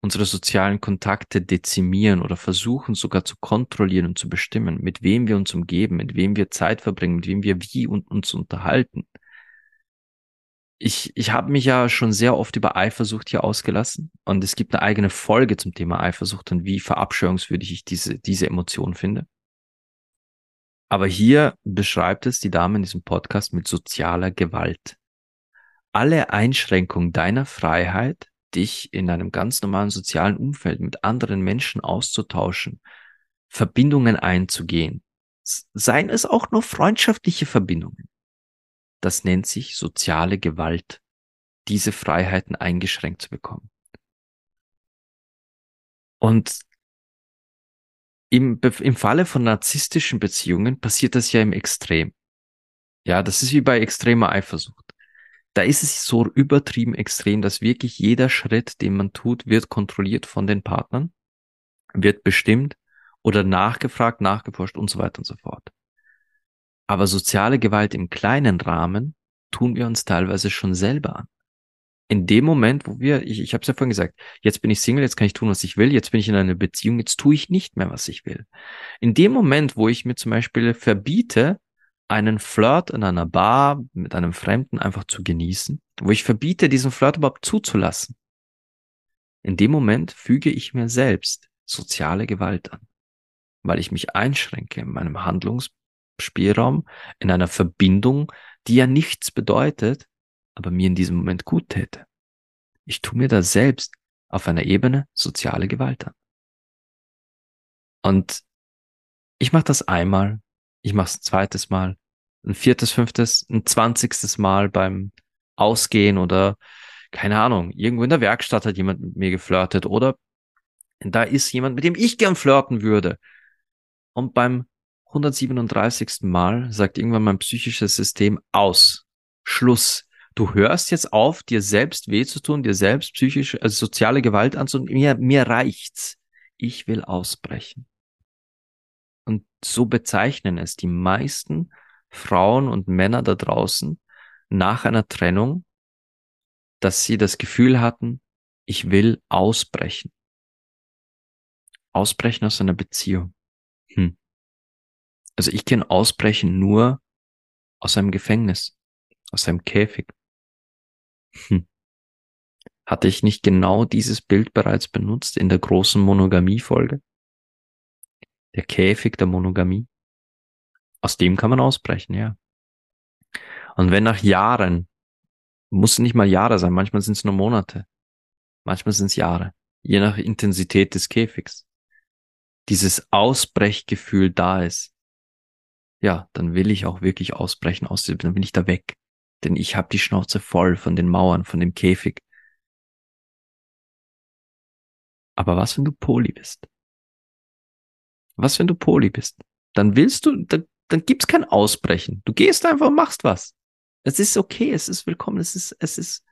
Speaker 1: unsere sozialen Kontakte dezimieren oder versuchen sogar zu kontrollieren und zu bestimmen, mit wem wir uns umgeben, mit wem wir Zeit verbringen, mit wem wir wie und uns unterhalten. Ich, ich habe mich ja schon sehr oft über Eifersucht hier ausgelassen und es gibt eine eigene Folge zum Thema Eifersucht und wie verabscheuungswürdig ich diese, diese Emotion finde. Aber hier beschreibt es die Dame in diesem Podcast mit sozialer Gewalt. Alle Einschränkungen deiner Freiheit, dich in einem ganz normalen sozialen Umfeld mit anderen Menschen auszutauschen, Verbindungen einzugehen, seien es auch nur freundschaftliche Verbindungen. Das nennt sich soziale Gewalt, diese Freiheiten eingeschränkt zu bekommen. Und im, im Falle von narzisstischen Beziehungen passiert das ja im Extrem. Ja, das ist wie bei extremer Eifersucht. Da ist es so übertrieben extrem, dass wirklich jeder Schritt, den man tut, wird kontrolliert von den Partnern, wird bestimmt oder nachgefragt, nachgeforscht und so weiter und so fort. Aber soziale Gewalt im kleinen Rahmen tun wir uns teilweise schon selber an in dem Moment, wo wir, ich, ich habe es ja vorhin gesagt, jetzt bin ich Single, jetzt kann ich tun, was ich will, jetzt bin ich in einer Beziehung, jetzt tue ich nicht mehr, was ich will. In dem Moment, wo ich mir zum Beispiel verbiete, einen Flirt in einer Bar mit einem Fremden einfach zu genießen, wo ich verbiete, diesen Flirt überhaupt zuzulassen, in dem Moment füge ich mir selbst soziale Gewalt an, weil ich mich einschränke in meinem Handlungsspielraum, in einer Verbindung, die ja nichts bedeutet, aber mir in diesem Moment gut täte. Ich tue mir da selbst auf einer Ebene soziale Gewalt an. Und ich mache das einmal, ich mache es ein zweites Mal, ein viertes, fünftes, ein zwanzigstes Mal beim Ausgehen oder keine Ahnung, irgendwo in der Werkstatt hat jemand mit mir geflirtet oder Da ist jemand, mit dem ich gern flirten würde. Und beim 137. Mal sagt irgendwann mein psychisches System aus. Schluss. Du hörst jetzt auf, dir selbst weh zu tun, dir selbst psychische, also soziale Gewalt anzunehmen. Mir, mir reicht's. Ich will ausbrechen. Und so bezeichnen es die meisten Frauen und Männer da draußen nach einer Trennung, dass sie das Gefühl hatten, ich will ausbrechen. Ausbrechen aus einer Beziehung. Hm. Also ich kenne Ausbrechen nur aus einem Gefängnis, aus einem Käfig. Hm. Hatte ich nicht genau dieses Bild bereits benutzt in der großen Monogamie-Folge? Der Käfig der Monogamie. Aus dem kann man ausbrechen, ja. Und wenn nach Jahren, muss nicht mal Jahre sein, manchmal sind es nur Monate, manchmal sind es Jahre, je nach Intensität des Käfigs, dieses Ausbrechgefühl da ist, ja, dann will ich auch wirklich ausbrechen aus dann will ich da weg. Denn ich habe die Schnauze voll von den Mauern, von dem Käfig. Aber was, wenn du Poli bist? Was, wenn du Poli bist? Dann willst du, dann, dann gibt's kein Ausbrechen. Du gehst einfach und machst was. Es ist okay, es ist willkommen, es ist, es ist,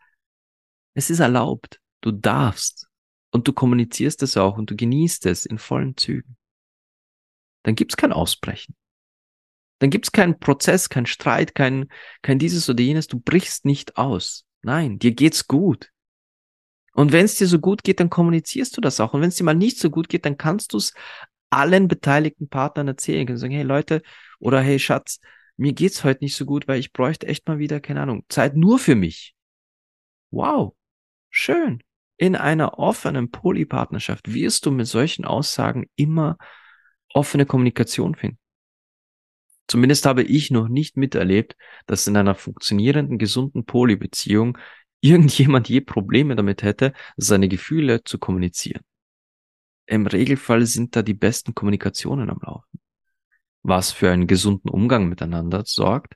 Speaker 1: es ist erlaubt. Du darfst. Und du kommunizierst es auch und du genießt es in vollen Zügen. Dann gibt's kein Ausbrechen. Dann gibt's keinen Prozess, kein Streit, kein, kein dieses oder jenes. Du brichst nicht aus. Nein, dir geht's gut. Und wenn es dir so gut geht, dann kommunizierst du das auch. Und wenn es dir mal nicht so gut geht, dann kannst du es allen beteiligten Partnern erzählen. Und sagen, hey Leute, oder hey Schatz, mir geht's heute nicht so gut, weil ich bräuchte echt mal wieder, keine Ahnung, Zeit nur für mich. Wow. Schön. In einer offenen Polypartnerschaft wirst du mit solchen Aussagen immer offene Kommunikation finden. Zumindest habe ich noch nicht miterlebt, dass in einer funktionierenden, gesunden Polybeziehung irgendjemand je Probleme damit hätte, seine Gefühle zu kommunizieren. Im Regelfall sind da die besten Kommunikationen am Laufen. Was für einen gesunden Umgang miteinander sorgt.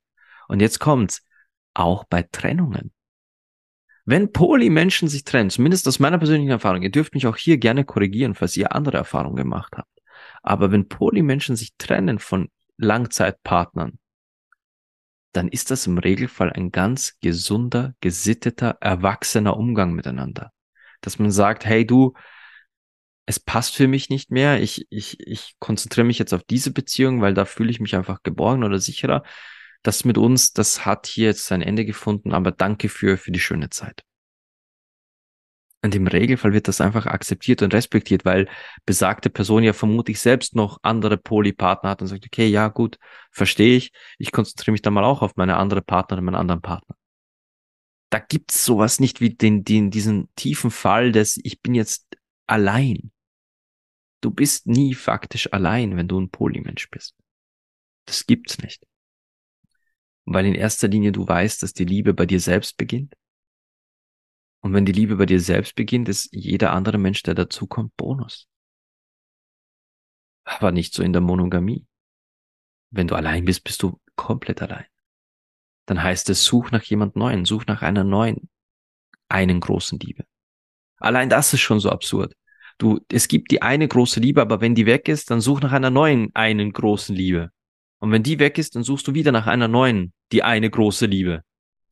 Speaker 1: Und jetzt kommt's. Auch bei Trennungen. Wenn Poly-Menschen sich trennen, zumindest aus meiner persönlichen Erfahrung, ihr dürft mich auch hier gerne korrigieren, falls ihr andere Erfahrungen gemacht habt. Aber wenn Poly-Menschen sich trennen von Langzeitpartnern, dann ist das im Regelfall ein ganz gesunder, gesitteter, erwachsener Umgang miteinander. Dass man sagt, hey du, es passt für mich nicht mehr, ich, ich, ich konzentriere mich jetzt auf diese Beziehung, weil da fühle ich mich einfach geborgen oder sicherer. Das mit uns, das hat hier jetzt sein Ende gefunden, aber danke für, für die schöne Zeit. Und im Regelfall wird das einfach akzeptiert und respektiert, weil besagte Person ja vermutlich selbst noch andere Polypartner hat und sagt, okay, ja gut, verstehe ich. Ich konzentriere mich dann mal auch auf meine andere Partnerin, meinen anderen Partner. Da gibt's sowas nicht wie den, den, diesen tiefen Fall des, ich bin jetzt allein. Du bist nie faktisch allein, wenn du ein Polymensch bist. Das gibt's nicht. Weil in erster Linie du weißt, dass die Liebe bei dir selbst beginnt und wenn die Liebe bei dir selbst beginnt, ist jeder andere Mensch, der dazukommt, Bonus. Aber nicht so in der Monogamie. Wenn du allein bist, bist du komplett allein. Dann heißt es, such nach jemand Neuen, such nach einer neuen, einen großen Liebe. Allein das ist schon so absurd. Du, es gibt die eine große Liebe, aber wenn die weg ist, dann such nach einer neuen, einen großen Liebe. Und wenn die weg ist, dann suchst du wieder nach einer neuen, die eine große Liebe.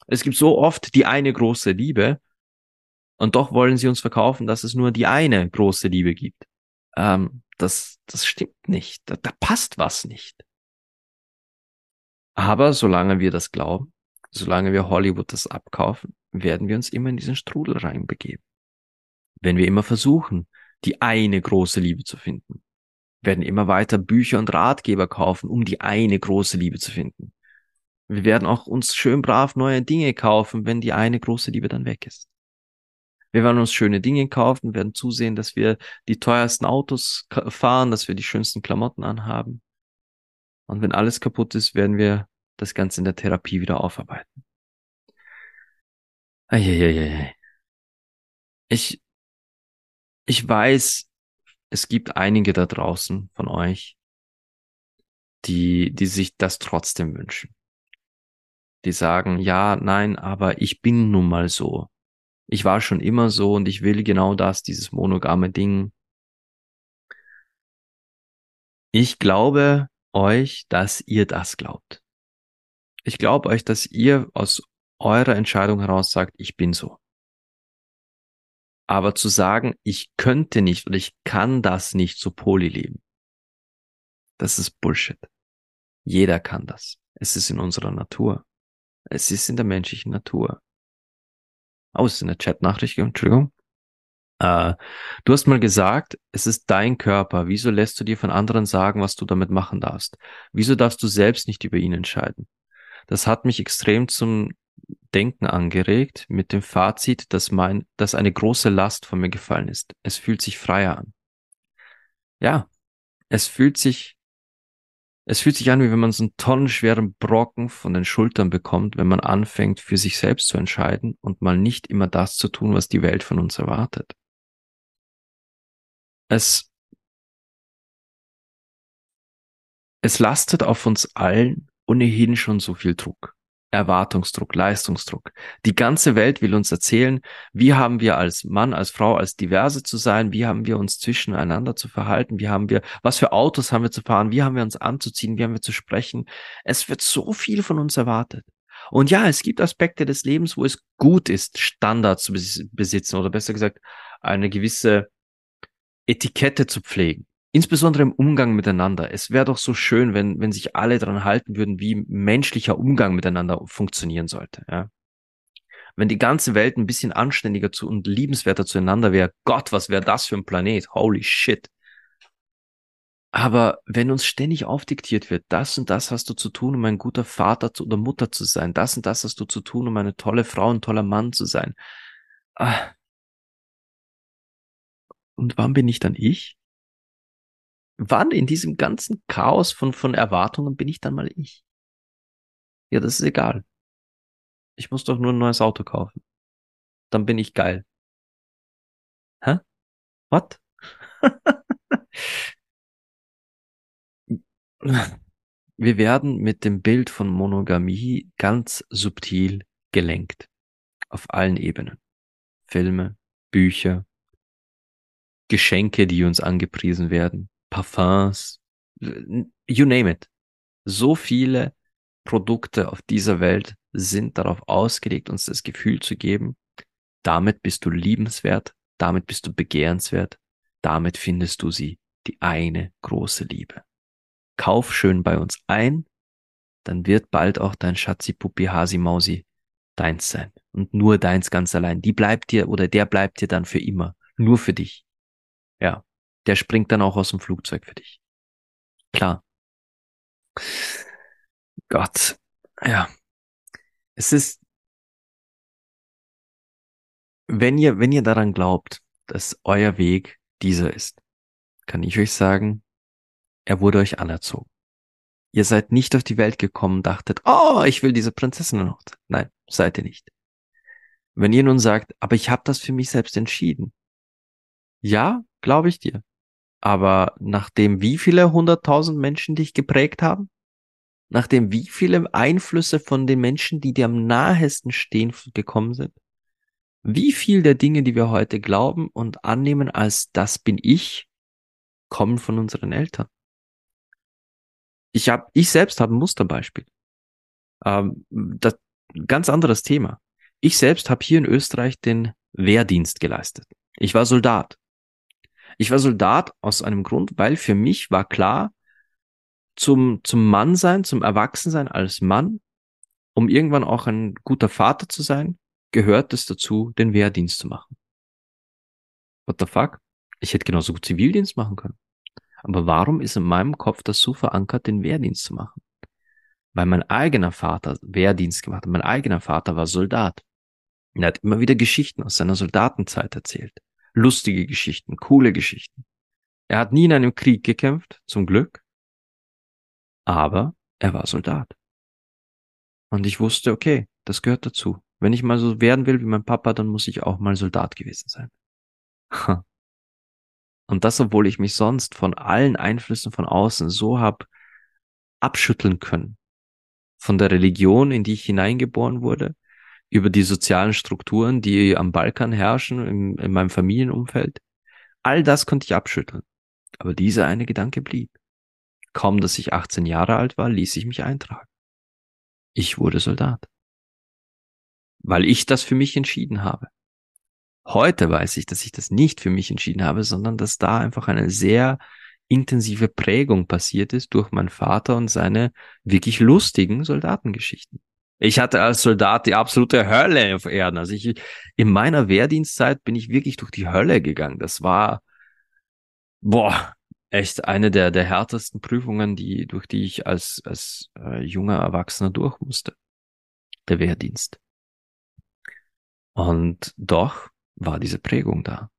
Speaker 1: Es gibt so oft die eine große Liebe, und doch wollen sie uns verkaufen, dass es nur die eine große Liebe gibt. Ähm, das, das stimmt nicht. Da, da passt was nicht. Aber solange wir das glauben, solange wir Hollywood das abkaufen, werden wir uns immer in diesen Strudel reinbegeben. Wenn wir immer versuchen, die eine große Liebe zu finden, werden immer weiter Bücher und Ratgeber kaufen, um die eine große Liebe zu finden. Wir werden auch uns schön brav neue Dinge kaufen, wenn die eine große Liebe dann weg ist. Wir werden uns schöne Dinge kaufen, werden zusehen, dass wir die teuersten Autos fahren, dass wir die schönsten Klamotten anhaben. Und wenn alles kaputt ist, werden wir das Ganze in der Therapie wieder aufarbeiten. Eieieiei. Ich, ich weiß, es gibt einige da draußen von euch, die, die sich das trotzdem wünschen. Die sagen, ja, nein, aber ich bin nun mal so ich war schon immer so und ich will genau das, dieses monogame Ding. Ich glaube euch, dass ihr das glaubt. Ich glaube euch, dass ihr aus eurer Entscheidung heraus sagt, ich bin so. Aber zu sagen, ich könnte nicht oder ich kann das nicht so poly leben, das ist Bullshit. Jeder kann das. Es ist in unserer Natur. Es ist in der menschlichen Natur. Oh, es ist eine Chat-Nachricht, Entschuldigung. Äh, du hast mal gesagt, es ist dein Körper. Wieso lässt du dir von anderen sagen, was du damit machen darfst? Wieso darfst du selbst nicht über ihn entscheiden? Das hat mich extrem zum Denken angeregt mit dem Fazit, dass mein, dass eine große Last von mir gefallen ist. Es fühlt sich freier an. Ja, es fühlt sich, es fühlt sich an, wie wenn man so einen tonnenschweren Brocken von den Schultern bekommt, wenn man anfängt, für sich selbst zu entscheiden und mal nicht immer das zu tun, was die Welt von uns erwartet. Es, es lastet auf uns allen ohnehin schon so viel Druck. Erwartungsdruck, Leistungsdruck. Die ganze Welt will uns erzählen, wie haben wir als Mann, als Frau, als Diverse zu sein, wie haben wir uns zwischeneinander zu verhalten, wie haben wir, was für Autos haben wir zu fahren, wie haben wir uns anzuziehen, wie haben wir zu sprechen. Es wird so viel von uns erwartet. Und ja, es gibt Aspekte des Lebens, wo es gut ist, Standards zu besitzen oder besser gesagt, eine gewisse Etikette zu pflegen insbesondere im Umgang miteinander. Es wäre doch so schön, wenn, wenn sich alle daran halten würden, wie menschlicher Umgang miteinander funktionieren sollte. Ja? Wenn die ganze Welt ein bisschen anständiger zu und liebenswerter zueinander wäre, Gott, was wäre das für ein Planet? Holy shit. Aber wenn uns ständig aufdiktiert wird, das und das hast du zu tun, um ein guter Vater oder Mutter zu sein, das und das hast du zu tun, um eine tolle Frau, ein toller Mann zu sein. Ah. Und wann bin ich dann ich? Wann in diesem ganzen Chaos von, von Erwartungen bin ich dann mal ich? Ja, das ist egal. Ich muss doch nur ein neues Auto kaufen. Dann bin ich geil. Hä? What? Wir werden mit dem Bild von Monogamie ganz subtil gelenkt. Auf allen Ebenen. Filme, Bücher, Geschenke, die uns angepriesen werden, Parfums, you name it. So viele Produkte auf dieser Welt sind darauf ausgelegt, uns das Gefühl zu geben, damit bist du liebenswert, damit bist du begehrenswert, damit findest du sie, die eine große Liebe. Kauf schön bei uns ein, dann wird bald auch dein Schatzi Puppi Hasi Mausi deins sein und nur deins ganz allein. Die bleibt dir oder der bleibt dir dann für immer, nur für dich. Ja, der springt dann auch aus dem Flugzeug für dich. Klar. Gott. Ja. Es ist, wenn ihr, wenn ihr daran glaubt, dass euer Weg dieser ist, kann ich euch sagen, er wurde euch anerzogen. Ihr seid nicht auf die Welt gekommen, dachtet, oh, ich will diese Prinzessin noch. Nein, seid ihr nicht. Wenn ihr nun sagt, aber ich habe das für mich selbst entschieden. Ja, glaube ich dir. Aber nachdem wie viele hunderttausend Menschen dich geprägt haben? Nachdem wie viele Einflüsse von den Menschen, die dir am nahesten stehen, gekommen sind? Wie viel der Dinge, die wir heute glauben und annehmen als das bin ich, kommen von unseren Eltern? Ich hab, ich selbst habe ein Musterbeispiel. Ähm, das ganz anderes Thema. Ich selbst habe hier in Österreich den Wehrdienst geleistet. Ich war Soldat. Ich war Soldat aus einem Grund, weil für mich war klar, zum, zum Mann sein, zum Erwachsensein als Mann, um irgendwann auch ein guter Vater zu sein, gehört es dazu, den Wehrdienst zu machen. What the fuck? Ich hätte genauso gut Zivildienst machen können. Aber warum ist in meinem Kopf das so verankert, den Wehrdienst zu machen? Weil mein eigener Vater Wehrdienst gemacht hat. Mein eigener Vater war Soldat. Und er hat immer wieder Geschichten aus seiner Soldatenzeit erzählt lustige Geschichten, coole Geschichten. Er hat nie in einem Krieg gekämpft, zum Glück, aber er war Soldat. Und ich wusste, okay, das gehört dazu. Wenn ich mal so werden will wie mein Papa, dann muss ich auch mal Soldat gewesen sein. Und das, obwohl ich mich sonst von allen Einflüssen von außen so hab abschütteln können. Von der Religion, in die ich hineingeboren wurde, über die sozialen Strukturen, die am Balkan herrschen, in, in meinem Familienumfeld. All das konnte ich abschütteln. Aber dieser eine Gedanke blieb. Kaum, dass ich 18 Jahre alt war, ließ ich mich eintragen. Ich wurde Soldat. Weil ich das für mich entschieden habe. Heute weiß ich, dass ich das nicht für mich entschieden habe, sondern dass da einfach eine sehr intensive Prägung passiert ist durch meinen Vater und seine wirklich lustigen Soldatengeschichten. Ich hatte als Soldat die absolute Hölle auf Erden. Also ich, in meiner Wehrdienstzeit bin ich wirklich durch die Hölle gegangen. Das war, boah, echt eine der, der härtesten Prüfungen, die, durch die ich als, als äh, junger Erwachsener durch musste. Der Wehrdienst. Und doch war diese Prägung da.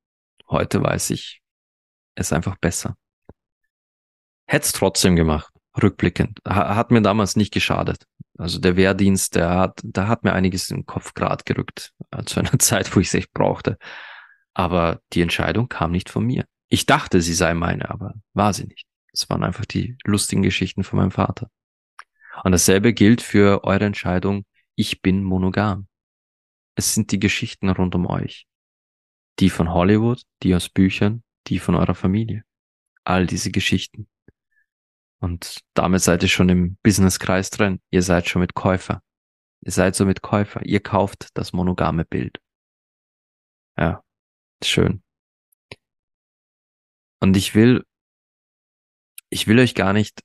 Speaker 1: Heute weiß ich, es einfach besser. Hätte es trotzdem gemacht, rückblickend. Hat mir damals nicht geschadet. Also der Wehrdienst, der hat, da hat mir einiges im Kopf grad gerückt, äh, zu einer Zeit, wo ich es echt brauchte. Aber die Entscheidung kam nicht von mir. Ich dachte, sie sei meine, aber war sie nicht. Es waren einfach die lustigen Geschichten von meinem Vater. Und dasselbe gilt für eure Entscheidung, ich bin monogam. Es sind die Geschichten rund um euch. Die von Hollywood, die aus Büchern, die von eurer Familie. All diese Geschichten. Und damit seid ihr schon im Businesskreis drin. Ihr seid schon mit Käufer. Ihr seid so mit Käufer. Ihr kauft das monogame Bild. Ja, schön. Und ich will, ich will euch gar nicht,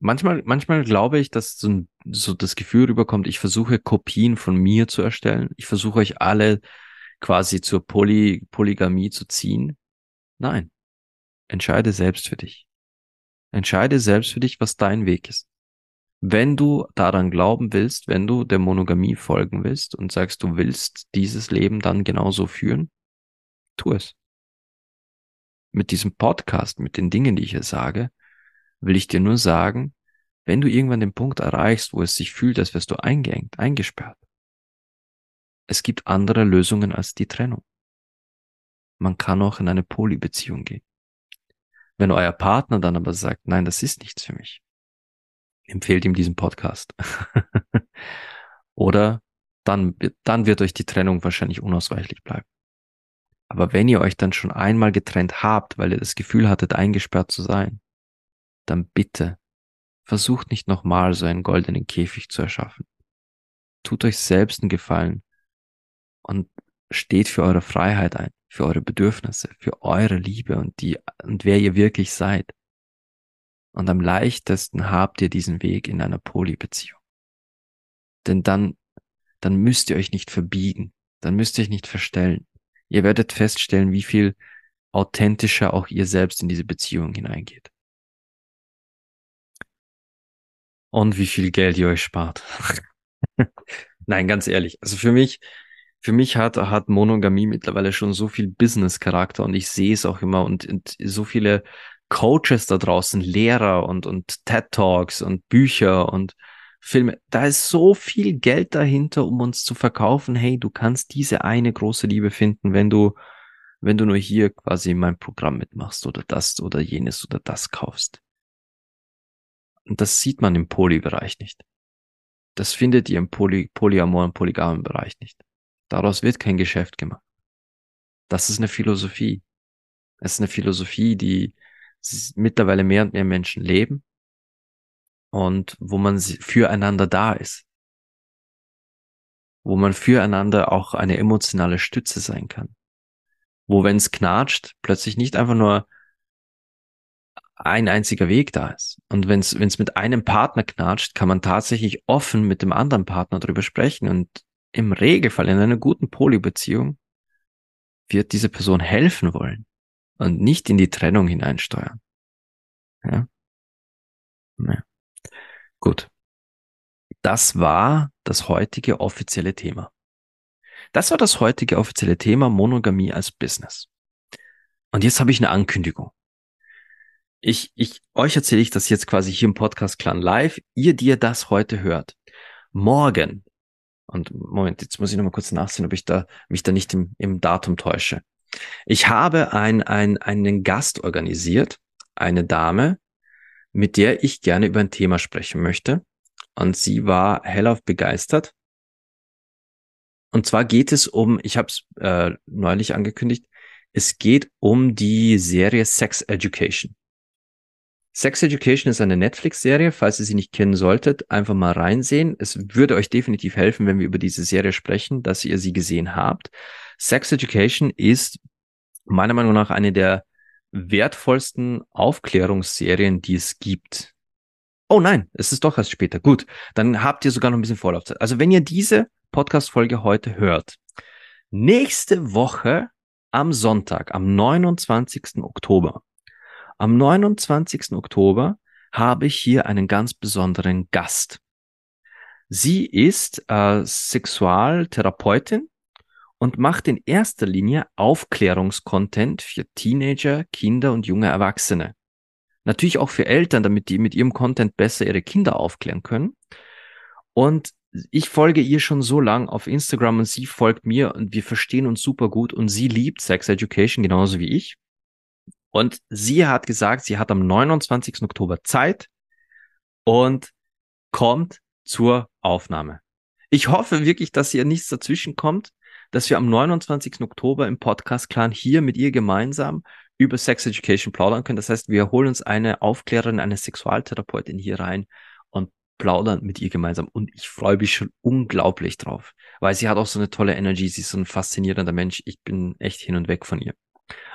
Speaker 1: manchmal, manchmal glaube ich, dass so, so das Gefühl rüberkommt, ich versuche Kopien von mir zu erstellen. Ich versuche euch alle quasi zur Poly, Polygamie zu ziehen. Nein. Entscheide selbst für dich. Entscheide selbst für dich, was dein Weg ist. Wenn du daran glauben willst, wenn du der Monogamie folgen willst und sagst, du willst dieses Leben dann genauso führen, tu es. Mit diesem Podcast, mit den Dingen, die ich hier sage, will ich dir nur sagen, wenn du irgendwann den Punkt erreichst, wo es sich fühlt, als wärst du eingeengt, eingesperrt. Es gibt andere Lösungen als die Trennung. Man kann auch in eine Polybeziehung gehen. Wenn euer Partner dann aber sagt, nein, das ist nichts für mich, empfehlt ihm diesen Podcast. Oder dann, dann wird euch die Trennung wahrscheinlich unausweichlich bleiben. Aber wenn ihr euch dann schon einmal getrennt habt, weil ihr das Gefühl hattet, eingesperrt zu sein, dann bitte versucht nicht nochmal so einen goldenen Käfig zu erschaffen. Tut euch selbst einen Gefallen und steht für eure Freiheit ein für eure Bedürfnisse, für eure Liebe und die, und wer ihr wirklich seid. Und am leichtesten habt ihr diesen Weg in einer Polybeziehung. Denn dann, dann müsst ihr euch nicht verbiegen, dann müsst ihr euch nicht verstellen. Ihr werdet feststellen, wie viel authentischer auch ihr selbst in diese Beziehung hineingeht. Und wie viel Geld ihr euch spart. Nein, ganz ehrlich. Also für mich, für mich hat, hat Monogamie mittlerweile schon so viel Business-Charakter und ich sehe es auch immer und, und so viele Coaches da draußen, Lehrer und, und TED-Talks und Bücher und Filme. Da ist so viel Geld dahinter, um uns zu verkaufen. Hey, du kannst diese eine große Liebe finden, wenn du, wenn du nur hier quasi mein Programm mitmachst oder das oder jenes oder das kaufst. Und das sieht man im Poly-Bereich nicht. Das findet ihr im Poly Polyamor und polygamen Bereich nicht. Daraus wird kein Geschäft gemacht. Das ist eine Philosophie. Es ist eine Philosophie, die mittlerweile mehr und mehr Menschen leben und wo man füreinander da ist. Wo man füreinander auch eine emotionale Stütze sein kann. Wo, wenn es knatscht, plötzlich nicht einfach nur ein einziger Weg da ist. Und wenn es mit einem Partner knatscht, kann man tatsächlich offen mit dem anderen Partner darüber sprechen und im Regelfall in einer guten Polybeziehung wird diese Person helfen wollen und nicht in die Trennung hineinsteuern. Ja. ja. Gut. Das war das heutige offizielle Thema. Das war das heutige offizielle Thema Monogamie als Business. Und jetzt habe ich eine Ankündigung. Ich, ich, euch erzähle ich das jetzt quasi hier im Podcast Clan Live. Ihr, die ihr das heute hört. Morgen und Moment, jetzt muss ich noch mal kurz nachsehen, ob ich da mich da nicht im, im Datum täusche. Ich habe ein, ein, einen Gast organisiert, eine Dame, mit der ich gerne über ein Thema sprechen möchte. Und sie war hellauf begeistert. Und zwar geht es um, ich habe es äh, neulich angekündigt, es geht um die Serie Sex Education. Sex Education ist eine Netflix-Serie. Falls ihr sie nicht kennen solltet, einfach mal reinsehen. Es würde euch definitiv helfen, wenn wir über diese Serie sprechen, dass ihr sie gesehen habt. Sex Education ist meiner Meinung nach eine der wertvollsten Aufklärungsserien, die es gibt. Oh nein, es ist doch erst später. Gut, dann habt ihr sogar noch ein bisschen Vorlaufzeit. Also wenn ihr diese Podcast-Folge heute hört, nächste Woche am Sonntag, am 29. Oktober, am 29. Oktober habe ich hier einen ganz besonderen Gast. Sie ist äh, Sexualtherapeutin und macht in erster Linie Aufklärungskontent für Teenager, Kinder und junge Erwachsene. Natürlich auch für Eltern, damit die mit ihrem Content besser ihre Kinder aufklären können. Und ich folge ihr schon so lang auf Instagram und sie folgt mir und wir verstehen uns super gut und sie liebt Sex Education genauso wie ich. Und sie hat gesagt, sie hat am 29. Oktober Zeit und kommt zur Aufnahme. Ich hoffe wirklich, dass ihr nichts dazwischen kommt, dass wir am 29. Oktober im Podcast Clan hier mit ihr gemeinsam über Sex Education plaudern können. Das heißt, wir holen uns eine Aufklärerin, eine Sexualtherapeutin hier rein und plaudern mit ihr gemeinsam. Und ich freue mich schon unglaublich drauf, weil sie hat auch so eine tolle Energy. Sie ist so ein faszinierender Mensch. Ich bin echt hin und weg von ihr.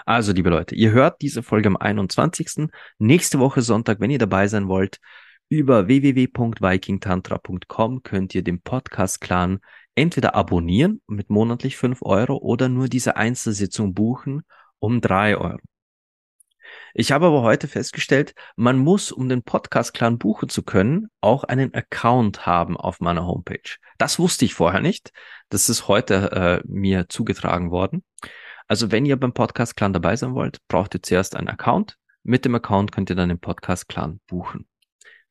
Speaker 1: Also, liebe Leute, ihr hört diese Folge am 21. Nächste Woche Sonntag, wenn ihr dabei sein wollt, über www.vikingtantra.com könnt ihr den Podcast-Clan entweder abonnieren mit monatlich fünf Euro oder nur diese Einzelsitzung buchen um drei Euro. Ich habe aber heute festgestellt, man muss, um den Podcast-Clan buchen zu können, auch einen Account haben auf meiner Homepage. Das wusste ich vorher nicht. Das ist heute äh, mir zugetragen worden. Also wenn ihr beim Podcast Clan dabei sein wollt, braucht ihr zuerst einen Account. Mit dem Account könnt ihr dann den Podcast Clan buchen.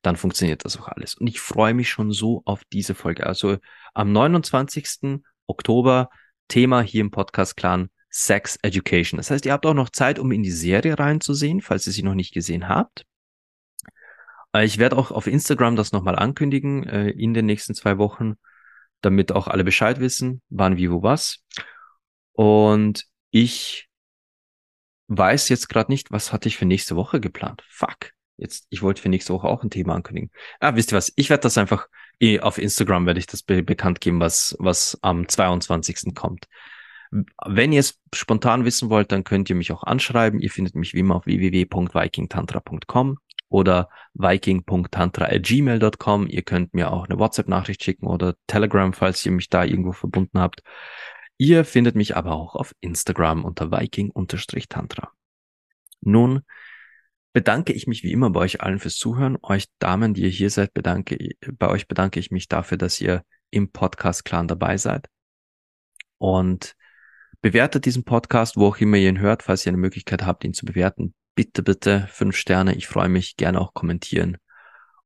Speaker 1: Dann funktioniert das auch alles. Und ich freue mich schon so auf diese Folge. Also am 29. Oktober Thema hier im Podcast Clan Sex Education. Das heißt, ihr habt auch noch Zeit, um in die Serie reinzusehen, falls ihr sie noch nicht gesehen habt. Äh, ich werde auch auf Instagram das nochmal ankündigen äh, in den nächsten zwei Wochen, damit auch alle Bescheid wissen, wann, wie, wo, was. Und ich weiß jetzt gerade nicht, was hatte ich für nächste Woche geplant. Fuck. Jetzt, ich wollte für nächste Woche auch ein Thema ankündigen. Ah, wisst ihr was? Ich werde das einfach eh, auf Instagram werde ich das be bekannt geben, was, was am 22. kommt. Wenn ihr es spontan wissen wollt, dann könnt ihr mich auch anschreiben. Ihr findet mich wie immer auf www.vikingtantra.com oder viking.tantra.gmail.com. Ihr könnt mir auch eine WhatsApp-Nachricht schicken oder Telegram, falls ihr mich da irgendwo verbunden habt. Ihr findet mich aber auch auf Instagram unter Viking-Tantra. Nun bedanke ich mich wie immer bei euch allen fürs Zuhören. Euch Damen, die ihr hier seid, bedanke, bei euch bedanke ich mich dafür, dass ihr im Podcast-Clan dabei seid. Und bewertet diesen Podcast, wo auch immer ihr ihn hört, falls ihr eine Möglichkeit habt, ihn zu bewerten. Bitte, bitte fünf Sterne. Ich freue mich. Gerne auch kommentieren.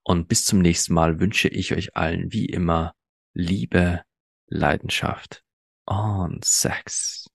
Speaker 1: Und bis zum nächsten Mal wünsche ich euch allen wie immer Liebe, Leidenschaft on sex.